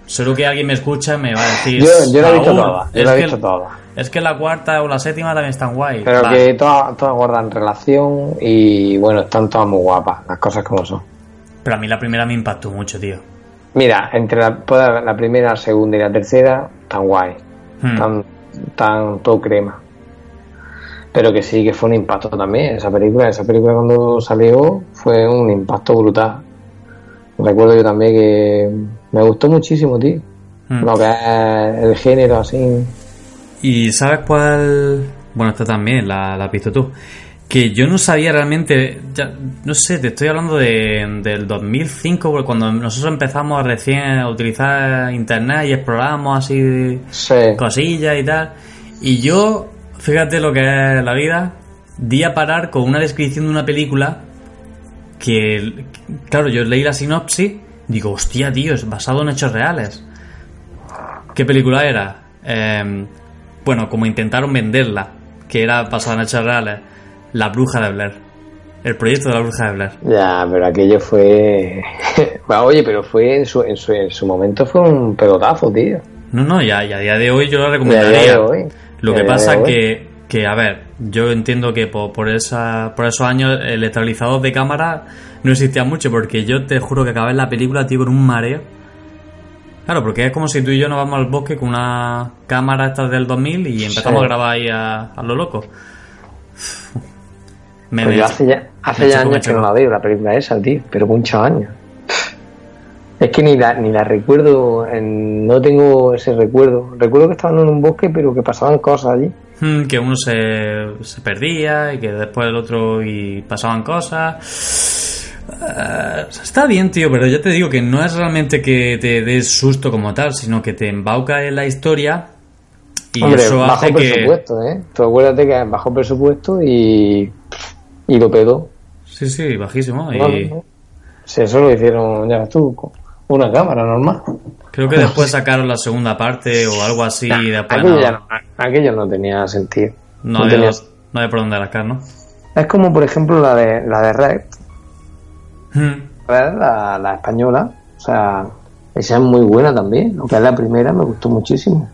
Solo que alguien me escucha me va a decir. Yo, yo la he visto "Saúl, toda. Yo es la he que- visto toda. Es que la cuarta o la séptima también están guay. Pero Vale. que todas, todas guardan relación y bueno, están todas muy guapas, las cosas como son. Pero a mí la primera me impactó mucho, tío. Mira, entre la, la primera, la segunda y la tercera, tan guay. Hmm. Tan, tan todo crema. Pero que sí, que fue un impacto también. Esa película, esa película cuando salió fue un impacto brutal. Recuerdo yo también que me gustó muchísimo, tío. Hmm. Lo que es el género así. ¿Y sabes cuál? Bueno, esta también la, la has visto tú. Que yo no sabía realmente, ya, no sé, te estoy hablando de, del 2005, porque cuando nosotros empezamos recién a utilizar internet y exploramos así Sí. cosillas y tal. Y yo, fíjate lo que es la vida, di a parar con una descripción de una película que, claro, yo leí la sinopsis, digo, hostia, tío, es basado en hechos reales. ¿Qué película era? Eh, bueno, como intentaron venderla, que era basada en hechos reales, La Bruja de Blair. El proyecto de La Bruja de Blair. Ya, pero aquello fue. Oye, pero fue en su, en su, en su momento fue un pelotazo, tío. No, no, ya, ya a día de hoy yo lo recomendaría. hoy. Lo que pasa que, que, a ver, yo entiendo que por, por, esa, por esos años el estabilizador de cámara no existía mucho, porque yo te juro que acabé la película, tío, con un mareo. Claro, porque es como si tú y yo nos vamos al bosque con una cámara esta del 2000 y empezamos Sí. a grabar ahí a, a lo loco. Me, Pues me- hace ya, hace años que no la veo, la película esa, tío, pero muchos años. Es que ni la, ni la recuerdo, en- no tengo ese recuerdo. Recuerdo que estaban en un bosque, pero que pasaban cosas allí. Hmm, que uno se, se perdía y que después el otro y pasaban cosas. Eh, está bien, tío, pero ya te digo que no es realmente que te des susto como tal, sino que te embauca en la historia y Hombre, eso bajo hace que... presupuesto, ¿eh? Tú acuérdate que es bajo presupuesto y, y lo pedó. Sí, sí, bajísimo. Y No, no, no. Si eso lo hicieron, ya tú, una cámara normal. creo que después sacaron la segunda parte o algo así y después aquello, no, ya no, aquello no tenía sentido. no, no había, tenía- no había por dónde rascar, ¿no? Es como, por ejemplo, la de, la de Red, Hmm. Red, la, la española. O sea, esa es muy buena también. Lo que es la primera me gustó muchísimo.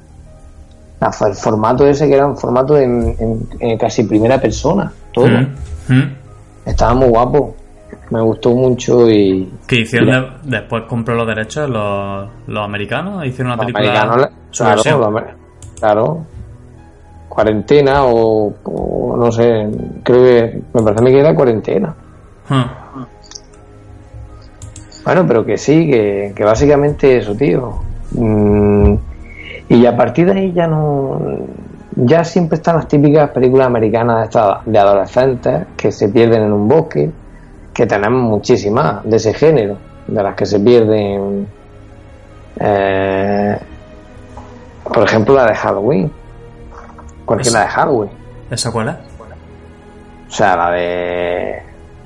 La- el formato ese que era un formato en, en- en casi primera persona. Todo. Hmm. Hmm. Estaba muy guapo. Me gustó mucho y. Que hicieron de- después compró los derechos los, los americanos, hicieron una Los película americanos, claro, los. Cuarentena o, o no sé, creo que me parece a mí que era cuarentena. Hmm. Bueno, pero que sí, que, que básicamente eso, tío. Mm, y a partir de ahí ya no. ya siempre están las típicas películas americanas de, estas- de adolescentes que se pierden en un bosque, que tenemos muchísimas de ese género, de las que se pierden, eh, por ejemplo, la de Halloween, cualquiera de Halloween, ¿Esa cuál es? o sea, la de,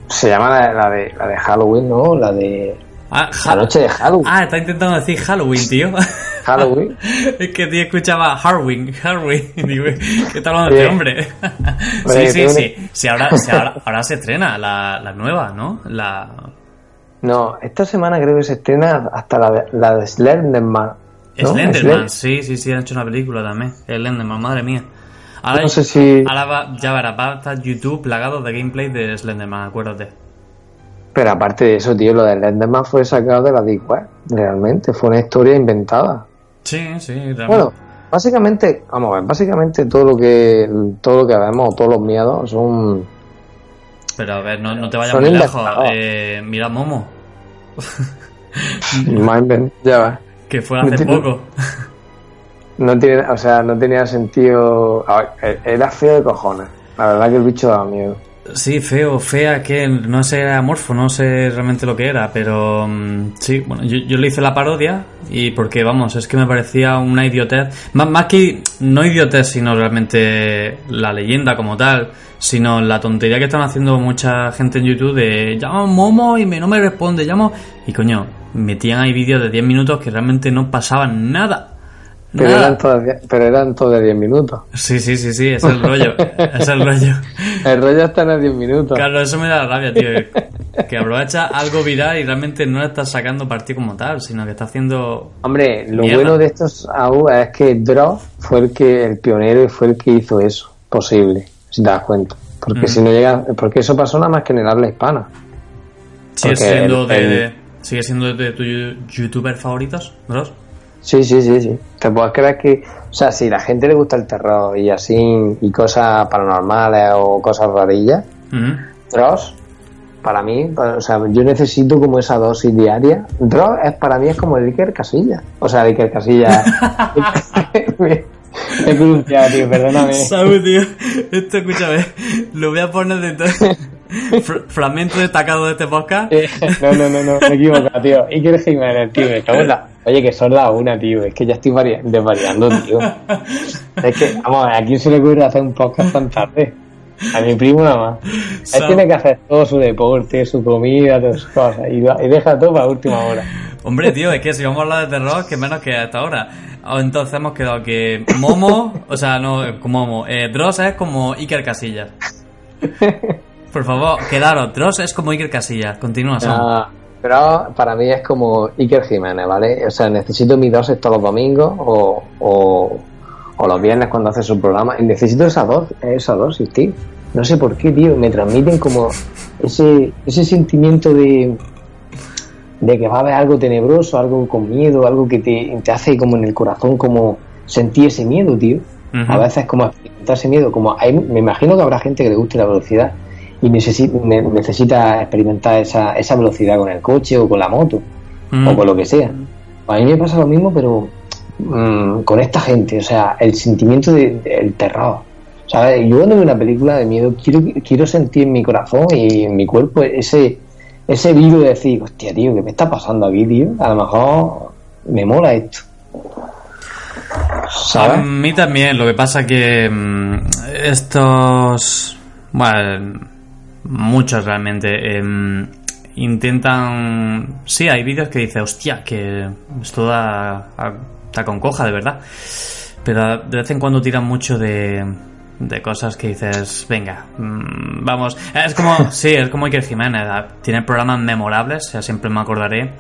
se llama la, la de, la de Halloween, ¿no? La de Ah, la noche de Halloween. ah, está intentando decir Halloween, tío. Halloween. es que tío escuchaba Harwin, Harwin. Digo, ¿qué está hablando este hombre? Sí, sí, sí. Sí, ahora, sí, ahora, ahora se estrena la, la nueva, ¿no? La. No, esta semana creo que se estrena hasta la de, la de Slenderman. ¿no? Slenderman, Slend- sí, sí, sí, han hecho una película también. Slenderman, madre mía. Ahora, No sé si- ahora va, ya verás, va a estar YouTube plagado de gameplay de Slenderman, acuérdate. Pero aparte de eso, tío, lo de Slenderman fue sacado de la Deep Web, realmente. Fue una historia inventada. Sí, sí, realmente. Bueno, básicamente, vamos a ver, básicamente todo lo que todo lo que vemos, todos los miedos son... Pero a ver, no, no te vayas muy lejos. Eh, mira Momo, ya ves. que fue hace No poco. No tiene, o sea, no tenía sentido... ver, e- era feo de cojones. La verdad que el bicho daba miedo. Sí, feo, fea, que no sé, amorfo, no sé realmente lo que era, pero mm, sí, bueno, yo, yo le hice la parodia y porque, vamos, es que me parecía una idiotez, más, más que no idiotez, sino realmente la leyenda como tal, sino la tontería que están haciendo mucha gente en YouTube de llamo Momo y me, no me responde, llamo... Y coño, metían ahí vídeos de 10 minutos que realmente no pasaban nada. Pero Nada. eran, todos, de- pero eran todos de 10 minutos. Sí, sí, sí, sí, es el rollo, es el rollo. El rollo está en 10 minutos. Claro, eso me da rabia, tío. Que aprovecha algo viral y realmente no está sacando partido como tal, sino que está haciendo. Hombre, lo Mierda. bueno de estos AU es que Dross fue el que el pionero y fue el que hizo eso posible, si te das cuenta. Porque Mm. si no llega, porque eso pasó nada más que en el habla hispana. Sigue Porque siendo el- de. el- ¿Sigue siendo de tus youtubers favoritos, Bros? Sí, sí, sí, sí. Te puedes creer que, o sea, si la gente le gusta el terror y así, y cosas paranormales o cosas rarillas, Ujú. Dross, para mí, o sea, yo necesito como esa dosis diaria. Dross es para mí es como el Iker Casilla. O sea, el Iker Casilla. Me he tío, perdóname. Saúl, tío. Esto, escúchame. Lo voy a poner de todo. Fra- fragmento destacado de este podcast. Eh, No, no, no, no, me he equivocado, tío. Iker Jiménez, tío, me cago en la... Oye, que son las una, tío. Es que ya estoy varia- desvariando, tío. Es que, vamos, a ver, ¿a quién se le ocurre hacer un podcast tan tarde? A mi primo nada más. Él Sam. tiene que hacer todo su deporte, su comida, todas sus cosas. Y, deja todo para última hora. Hombre, tío, es que si vamos a hablar de terror, que menos que hasta ahora. O Entonces hemos quedado que Momo, o sea, no, como Momo, eh, Dross es como Iker Casillas. Por favor, quedaros, Dross es como Iker Casillas. Continúa, Sam. Ah, pero para mí es como Iker Jiménez, ¿vale? O sea, necesito mi dosis todos los domingos o, o, o los viernes cuando hace su programa. Y necesito esa dosis, esa dosis, tío. No sé por qué, tío. Me transmiten como ese, ese sentimiento de, de que va a haber algo tenebroso, algo con miedo, algo que te, te hace como en el corazón como sentir ese miedo, tío. A veces como experimentar ese miedo, como hay- me imagino que habrá gente que le guste la velocidad y necesi- ne- necesita experimentar esa, esa velocidad con el coche o con la moto Mm. o con lo que sea. A mí me pasa lo mismo, pero mm, con esta gente, o sea, el sentimiento de- del terror. ¿Sabes? Yo cuando veo una película de miedo quiero, quiero sentir en mi corazón y en mi cuerpo ese, ese virus de decir, hostia, tío, ¿qué me está pasando aquí, tío? A lo mejor me mola esto. A mí también, lo que pasa que mm, estos, bueno, muchos realmente, em, intentan, sí, hay vídeos que dice, hostia, que esto da, da con coja, de verdad, pero de vez en cuando tiran mucho de, de cosas que dices, venga, mm, vamos, es como, sí, es como Iker Jiménez, ah, tiene programas memorables, ya siempre me acordaré,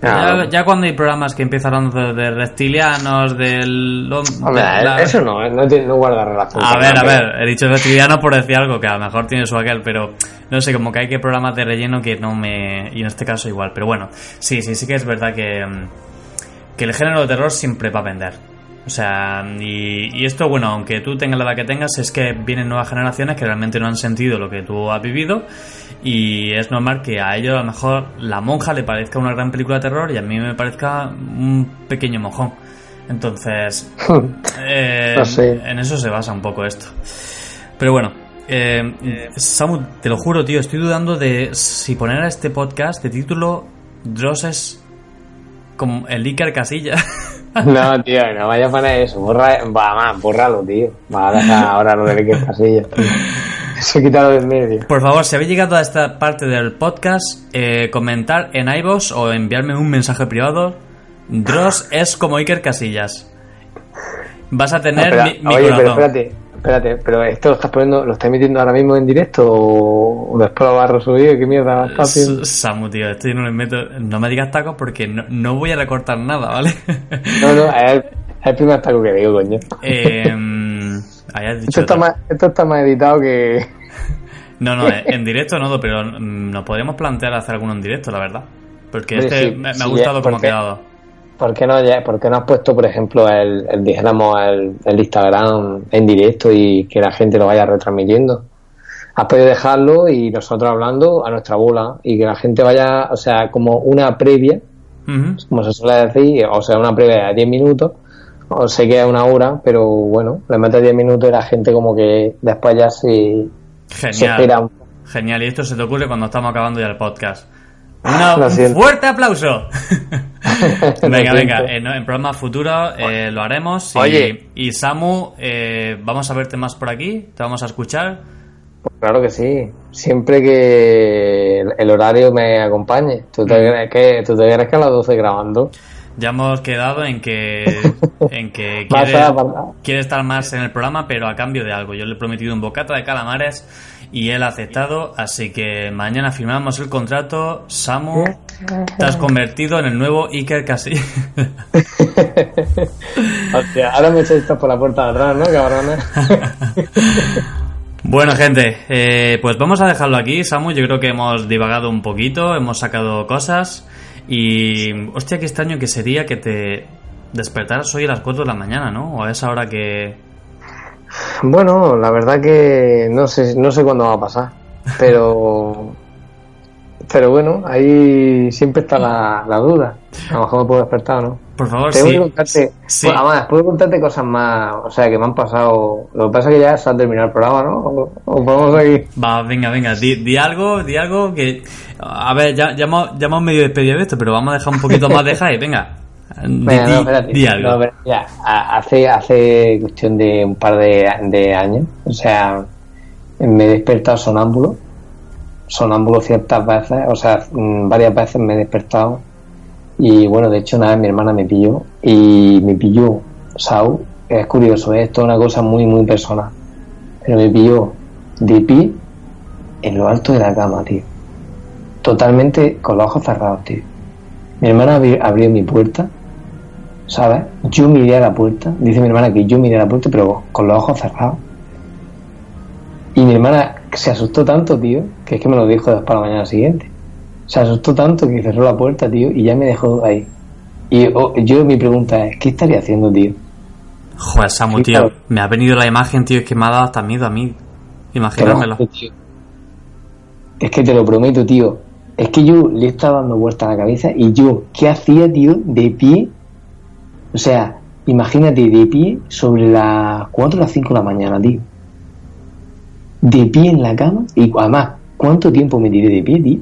pero ya, ya cuando hay programas que empiezan hablando de, de reptilianos, del... de Hombre, la- eso no, no, tiene, no guarda relación. a ver, a ver, he dicho reptiliano por decir algo que a lo mejor tiene su aquel, pero no sé, como que hay que programas de relleno que no me. Y en este caso igual, pero bueno, sí, sí, sí que es verdad que. mm, que el género de terror siempre va a vender. O sea, y, y esto, bueno, aunque tú tengas la edad que tengas, es que vienen nuevas generaciones que realmente no han sentido lo que tú has vivido. Y es normal que a ellos a lo mejor La Monja le parezca una gran película de terror y a mí me parezca un pequeño mojón. Entonces, eh, No sé. en eso se basa un poco esto. Pero bueno, eh, Samu, te lo juro, tío, estoy dudando de si poner a este podcast de título Dross es como el Iker Casilla. No, tío, no vaya a poner eso. Borra, va, bórralo, tío. Va a dejar ahora lo de que es casilla. tío. Eso quítalo del medio. Por favor, si habéis llegado a esta parte del podcast, eh, comentar en iVoox o enviarme un mensaje privado. Dross es como Iker Casillas. Vas a tener Espera, mi, mi oye, pero espérate, espérate, pero esto lo estás poniendo, lo estás emitiendo ahora mismo en directo o después lo vas a resubir, qué mierda estás haciendo. Samu, tío, esto yo no le meto. No me digas tacos porque no, no voy a recortar nada, ¿vale? No, no, es el, es el primer taco que digo, coño. eh, hayas Esto está más, esto está más editado que. No, no, en directo no, pero mm, nos podríamos plantear hacer alguno en directo, la verdad. Porque este sí, me, me sí, ha gustado cómo ha quedado. ¿Por qué no, por qué no has puesto, por ejemplo, el, el dijéramos, el, el Instagram en directo y que la gente lo vaya retransmitiendo? Has podido dejarlo y nosotros hablando a nuestra bola y que la gente vaya, o sea, como una previa, como se suele decir, o sea, una previa de 10 minutos, o sé que es una hora, pero bueno, le metes 10 minutos y la gente como que después ya se, se espera Genial. un Genial, y esto se te ocurre cuando estamos acabando ya el podcast. Una- Lo un fuerte aplauso. venga, venga, en, en programas futuros eh, lo haremos. Y, Oye. y Samu, eh, vamos a verte más por aquí, te vamos a escuchar. Claro que sí, siempre que el- el horario me acompañe. ¿Tú te crees que, tú te crees que a las 12 grabando? Ya hemos quedado en que, en que quiere, quiere estar más en el programa, pero a cambio de algo. Yo le he prometido un bocata de calamares y él ha aceptado, así que mañana firmamos el contrato. Samu, te has convertido en el nuevo Iker Casillas. Hostia, ahora me echáis por la puerta de atrás, ¿no, cabrones? Bueno, gente, eh, pues vamos a dejarlo aquí, Samu. Yo creo que hemos divagado un poquito, hemos sacado cosas. Y, hostia, qué extraño que sería que te despertaras hoy a las 4 de la mañana, ¿no? O a esa hora que. Bueno, la verdad que no sé, no sé cuándo va a pasar, pero... Pero bueno, ahí siempre está la, la duda. A lo mejor me puedo despertar o no. Por favor, Tengo sí. que contarte, sí. además, puedo contarte cosas más, o sea, que me han pasado. Lo que pasa es que ya se ha terminado el programa, ¿no? O, o podemos seguir. Va, venga, venga, di, di algo, di algo que... A ver, ya, ya, hemos, ya hemos medio despedido de esto, pero vamos a dejar un poquito más de hype, venga. Di, Venga, di- no, espérate. di algo. No, pero ya, a- hace, hace cuestión de un par de, de años, o sea, me he despertado sonámbulo, sonámbulo ciertas veces, o sea, mm, varias veces me he despertado y bueno, de hecho una vez mi hermana me pilló y me pilló Sau, es curioso, ¿eh? esto es una cosa muy, muy personal, pero me pilló de pie en lo alto de la cama, tío, totalmente con los ojos cerrados, tío. Mi hermana abri- abrió mi puerta, ¿sabes? Yo miré a la puerta, dice mi hermana que yo miré a la puerta, pero con los ojos cerrados. Y mi hermana se asustó tanto, tío, que es que me lo dijo después a la mañana siguiente. Se asustó tanto que cerró la puerta, tío, y ya me dejó ahí. Y oh, yo, mi pregunta es, ¿qué estaría haciendo, tío? Joder, Samu, tío, me ha venido la imagen, tío, es que me ha dado hasta miedo a mí. Te lo Imaginármelo. juro, tío. Es que te lo prometo, tío. Es que yo le estaba dando vueltas a la cabeza y yo, ¿qué hacía, tío, de pie? O sea, imagínate, de pie sobre las 4 o las 5 de la mañana, tío. De pie en la cama y además, ¿cuánto tiempo me tiré de pie, tío?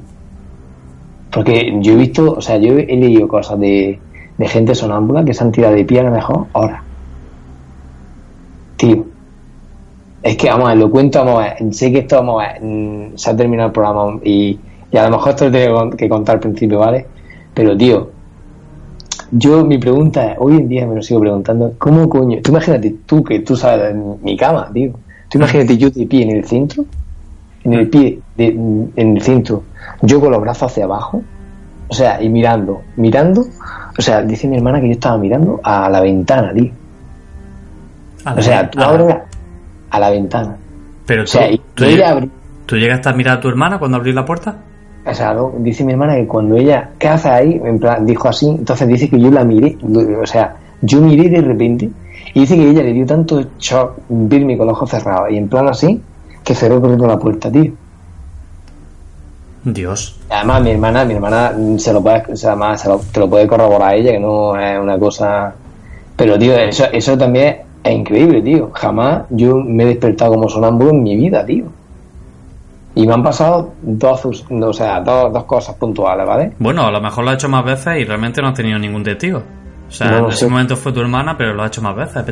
Porque yo he visto, o sea, yo he leído cosas de, de gente sonámbula que se han tirado de pie a lo mejor horas. Tío, es que vamos a ver, lo cuento, vamos a ver, sé que esto, vamos a ver, mm, se ha terminado el programa y, y a lo mejor esto lo tengo que contar al principio, ¿vale? Pero tío, yo mi pregunta hoy en día me lo sigo preguntando, ¿cómo coño? Tú imagínate tú que tú sabes de mi cama, tío. Tú imagínate yo de pie en el centro, en el pie, de, en el centro, yo con los brazos hacia abajo, o sea, y mirando, mirando, o sea, dice mi hermana que yo estaba mirando a la ventana, tío. A O sea, tú la- abres a la ventana. Pero O tú, sea, tú, ella lleg- abrí- ¿tú llegaste a mirar a tu hermana cuando abrís la puerta? O sea, ¿no? dice mi hermana que cuando ella, ¿qué hace ahí? En plan, dijo así, entonces dice que yo la miré, o sea, yo miré de repente y dice que ella le dio tanto shock verme con los ojos cerrados y en plan así, que cerró corriendo la puerta, tío. Dios. Además, mi hermana, mi hermana se lo puede, o sea, además se lo- te lo puede corroborar ella, que no es una cosa. Pero, tío, eso, eso también es increíble, tío. Jamás yo me he despertado como sonámbulo en mi vida, tío. Y me han pasado dos, o sea, dos, dos cosas puntuales, ¿vale? Bueno, a lo mejor lo ha hecho más veces y realmente no has tenido ningún testigo. O sea, No en ese momento fue tu hermana, pero lo ha hecho más veces.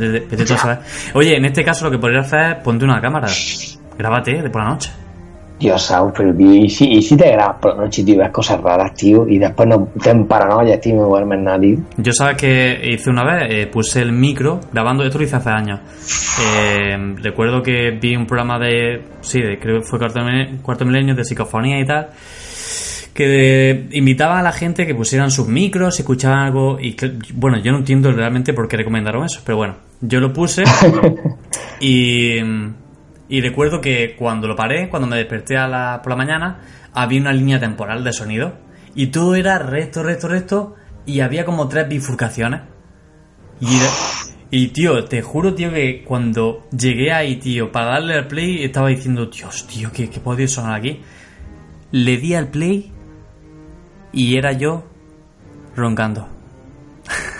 Oye, en este caso lo que podrías hacer es ponte una cámara. Grábate de por la noche. Dios, pero tío, y si, y si te grabas por la noche, tío, ves cosas raras, tío, y después no te en paranoia, tío, no duermes nada, tío. Yo sabes que hice una vez, eh, puse el micro grabando, esto lo hice hace años. Eh, recuerdo que vi un programa de, sí, de, creo que fue cuarto, Milen- cuarto milenio de psicofonía y tal, que de- invitaba a la gente que pusieran sus micros, escuchaban algo, y que- bueno, yo no entiendo realmente por qué recomendaron eso, pero bueno, yo lo puse y, y recuerdo que cuando lo paré, cuando me desperté a la, por la mañana, había una línea temporal de sonido y todo era recto, recto, recto y había como tres bifurcaciones. Y, tío, te juro, tío, que cuando llegué ahí, tío, para darle al play, estaba diciendo, Dios, tío, ¿qué, qué podía sonar aquí? Le di al play y era yo roncando.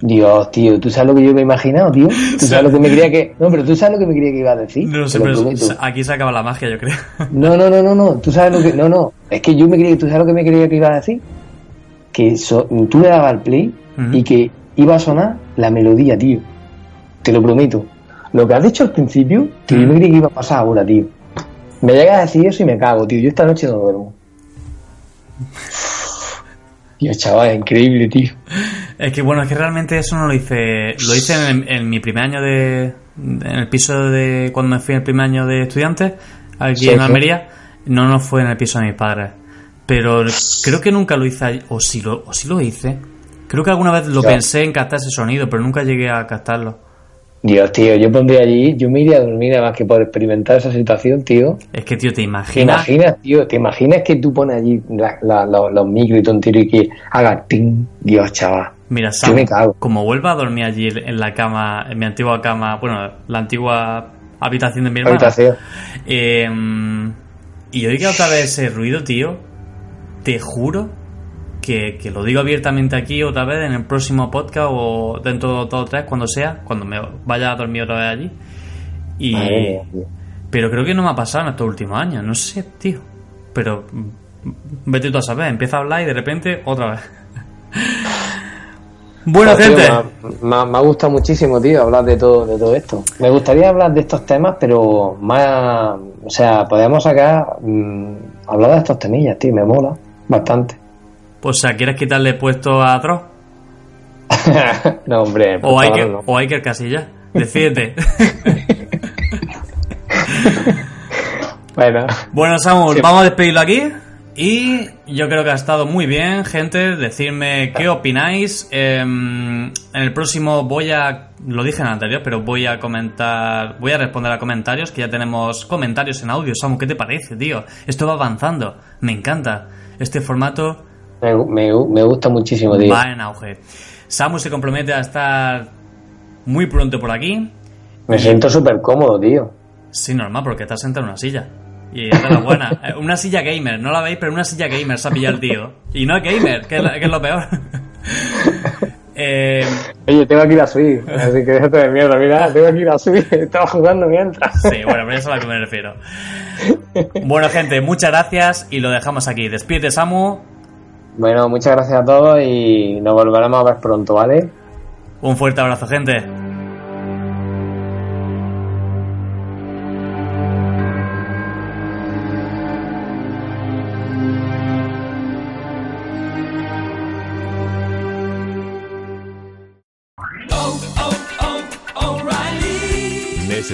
Dios, tío, ¿tú sabes lo que yo me he imaginado, tío? ¿Tú sabes lo que me creía que... No, pero ¿tú sabes lo que me creía que iba a decir? No sé, pero aquí se acaba la magia, yo creo. No, no, no, no, no, tú sabes lo que... No, no, es que yo me creía... ¿Tú sabes lo que me creía que iba a decir? Que so- tú le dabas al play y que iba a sonar la melodía, tío. Te lo prometo. Lo que has dicho al principio, que yo me creía que iba a pasar ahora, tío. Me llega a decir eso y me cago, tío. Yo esta noche no duermo. Tío, chaval, increíble, tío. Es que bueno, es que realmente eso no lo hice. Lo hice en, en mi primer año de. En el piso de. Cuando me fui en el primer año de estudiante, aquí Sí, en sí. Almería. No, no fue en el piso de mis padres. Pero creo que nunca lo hice. O sí lo, o sí lo hice. Creo que alguna vez lo pensé en captar ese sonido, pero nunca llegué a captarlo. Dios, tío, yo pondría allí, yo me iría a dormir además que por experimentar esa situación, tío. Es que, tío, ¿te ¿Te imaginas? imaginas, tío? ¿Te imaginas que tú pones allí la- la- los, los micros y tonterías y que haga ting? Dios, chaval. Mira, Yo Sam, me cago. como vuelva a dormir allí en la cama, en mi antigua cama, bueno, la antigua habitación de mi hermana. Habitación. Eh, y oiga otra vez ese ruido, tío. Te juro que, que lo digo abiertamente aquí otra vez en el próximo podcast o dentro de dos o tres, cuando sea, cuando me vaya a dormir otra vez allí. Y, Madre pero creo que no me ha pasado en estos últimos años, no sé, tío. Pero mm, vete tú a saber, empieza a hablar y de repente otra vez. bueno, Pues, tío, gente. me, ha- me ha gustado muchísimo, tío, hablar de todo, de todo esto. Me gustaría hablar de estos temas, pero más. O sea, podríamos sacar. mm, hablar de estos temillas, tío, me mola bastante. Pues, sea, ¿quieres quitarle puesto a Dross? no, hombre, O que, no. o hay que Casilla. Decídete. Bueno, Bueno, Samuel, Sí. vamos a despedirlo aquí. Y yo creo que ha estado muy bien, gente. Decirme qué opináis. Em, en el próximo voy a. Lo dije en el anterior, pero voy a comentar. Voy a responder a comentarios, que ya tenemos comentarios en audio. Samu, ¿qué te parece, tío? Esto va avanzando. Me encanta. Este formato me, me, me gusta muchísimo, tío. va en auge. Samu se compromete a estar muy pronto por aquí. Me siento súper cómodo, tío. Sí, normal, porque estás sentado en una silla. Y es de la buena. Eh, una silla gamer, no la veis, pero una silla gamer se ha pillado el tío. Y no es gamer, que es, la- que es lo peor. Eh, Oye, tengo aquí la Switch, así que déjate de mierda, mira, tengo aquí la Switch, estaba jugando mientras. sí, bueno, pero eso es a lo que me refiero. Bueno, gente, muchas gracias y lo dejamos aquí. Despídete, Samu. Bueno, muchas gracias a todos y nos volveremos a ver pronto, ¿vale? Un fuerte abrazo, gente.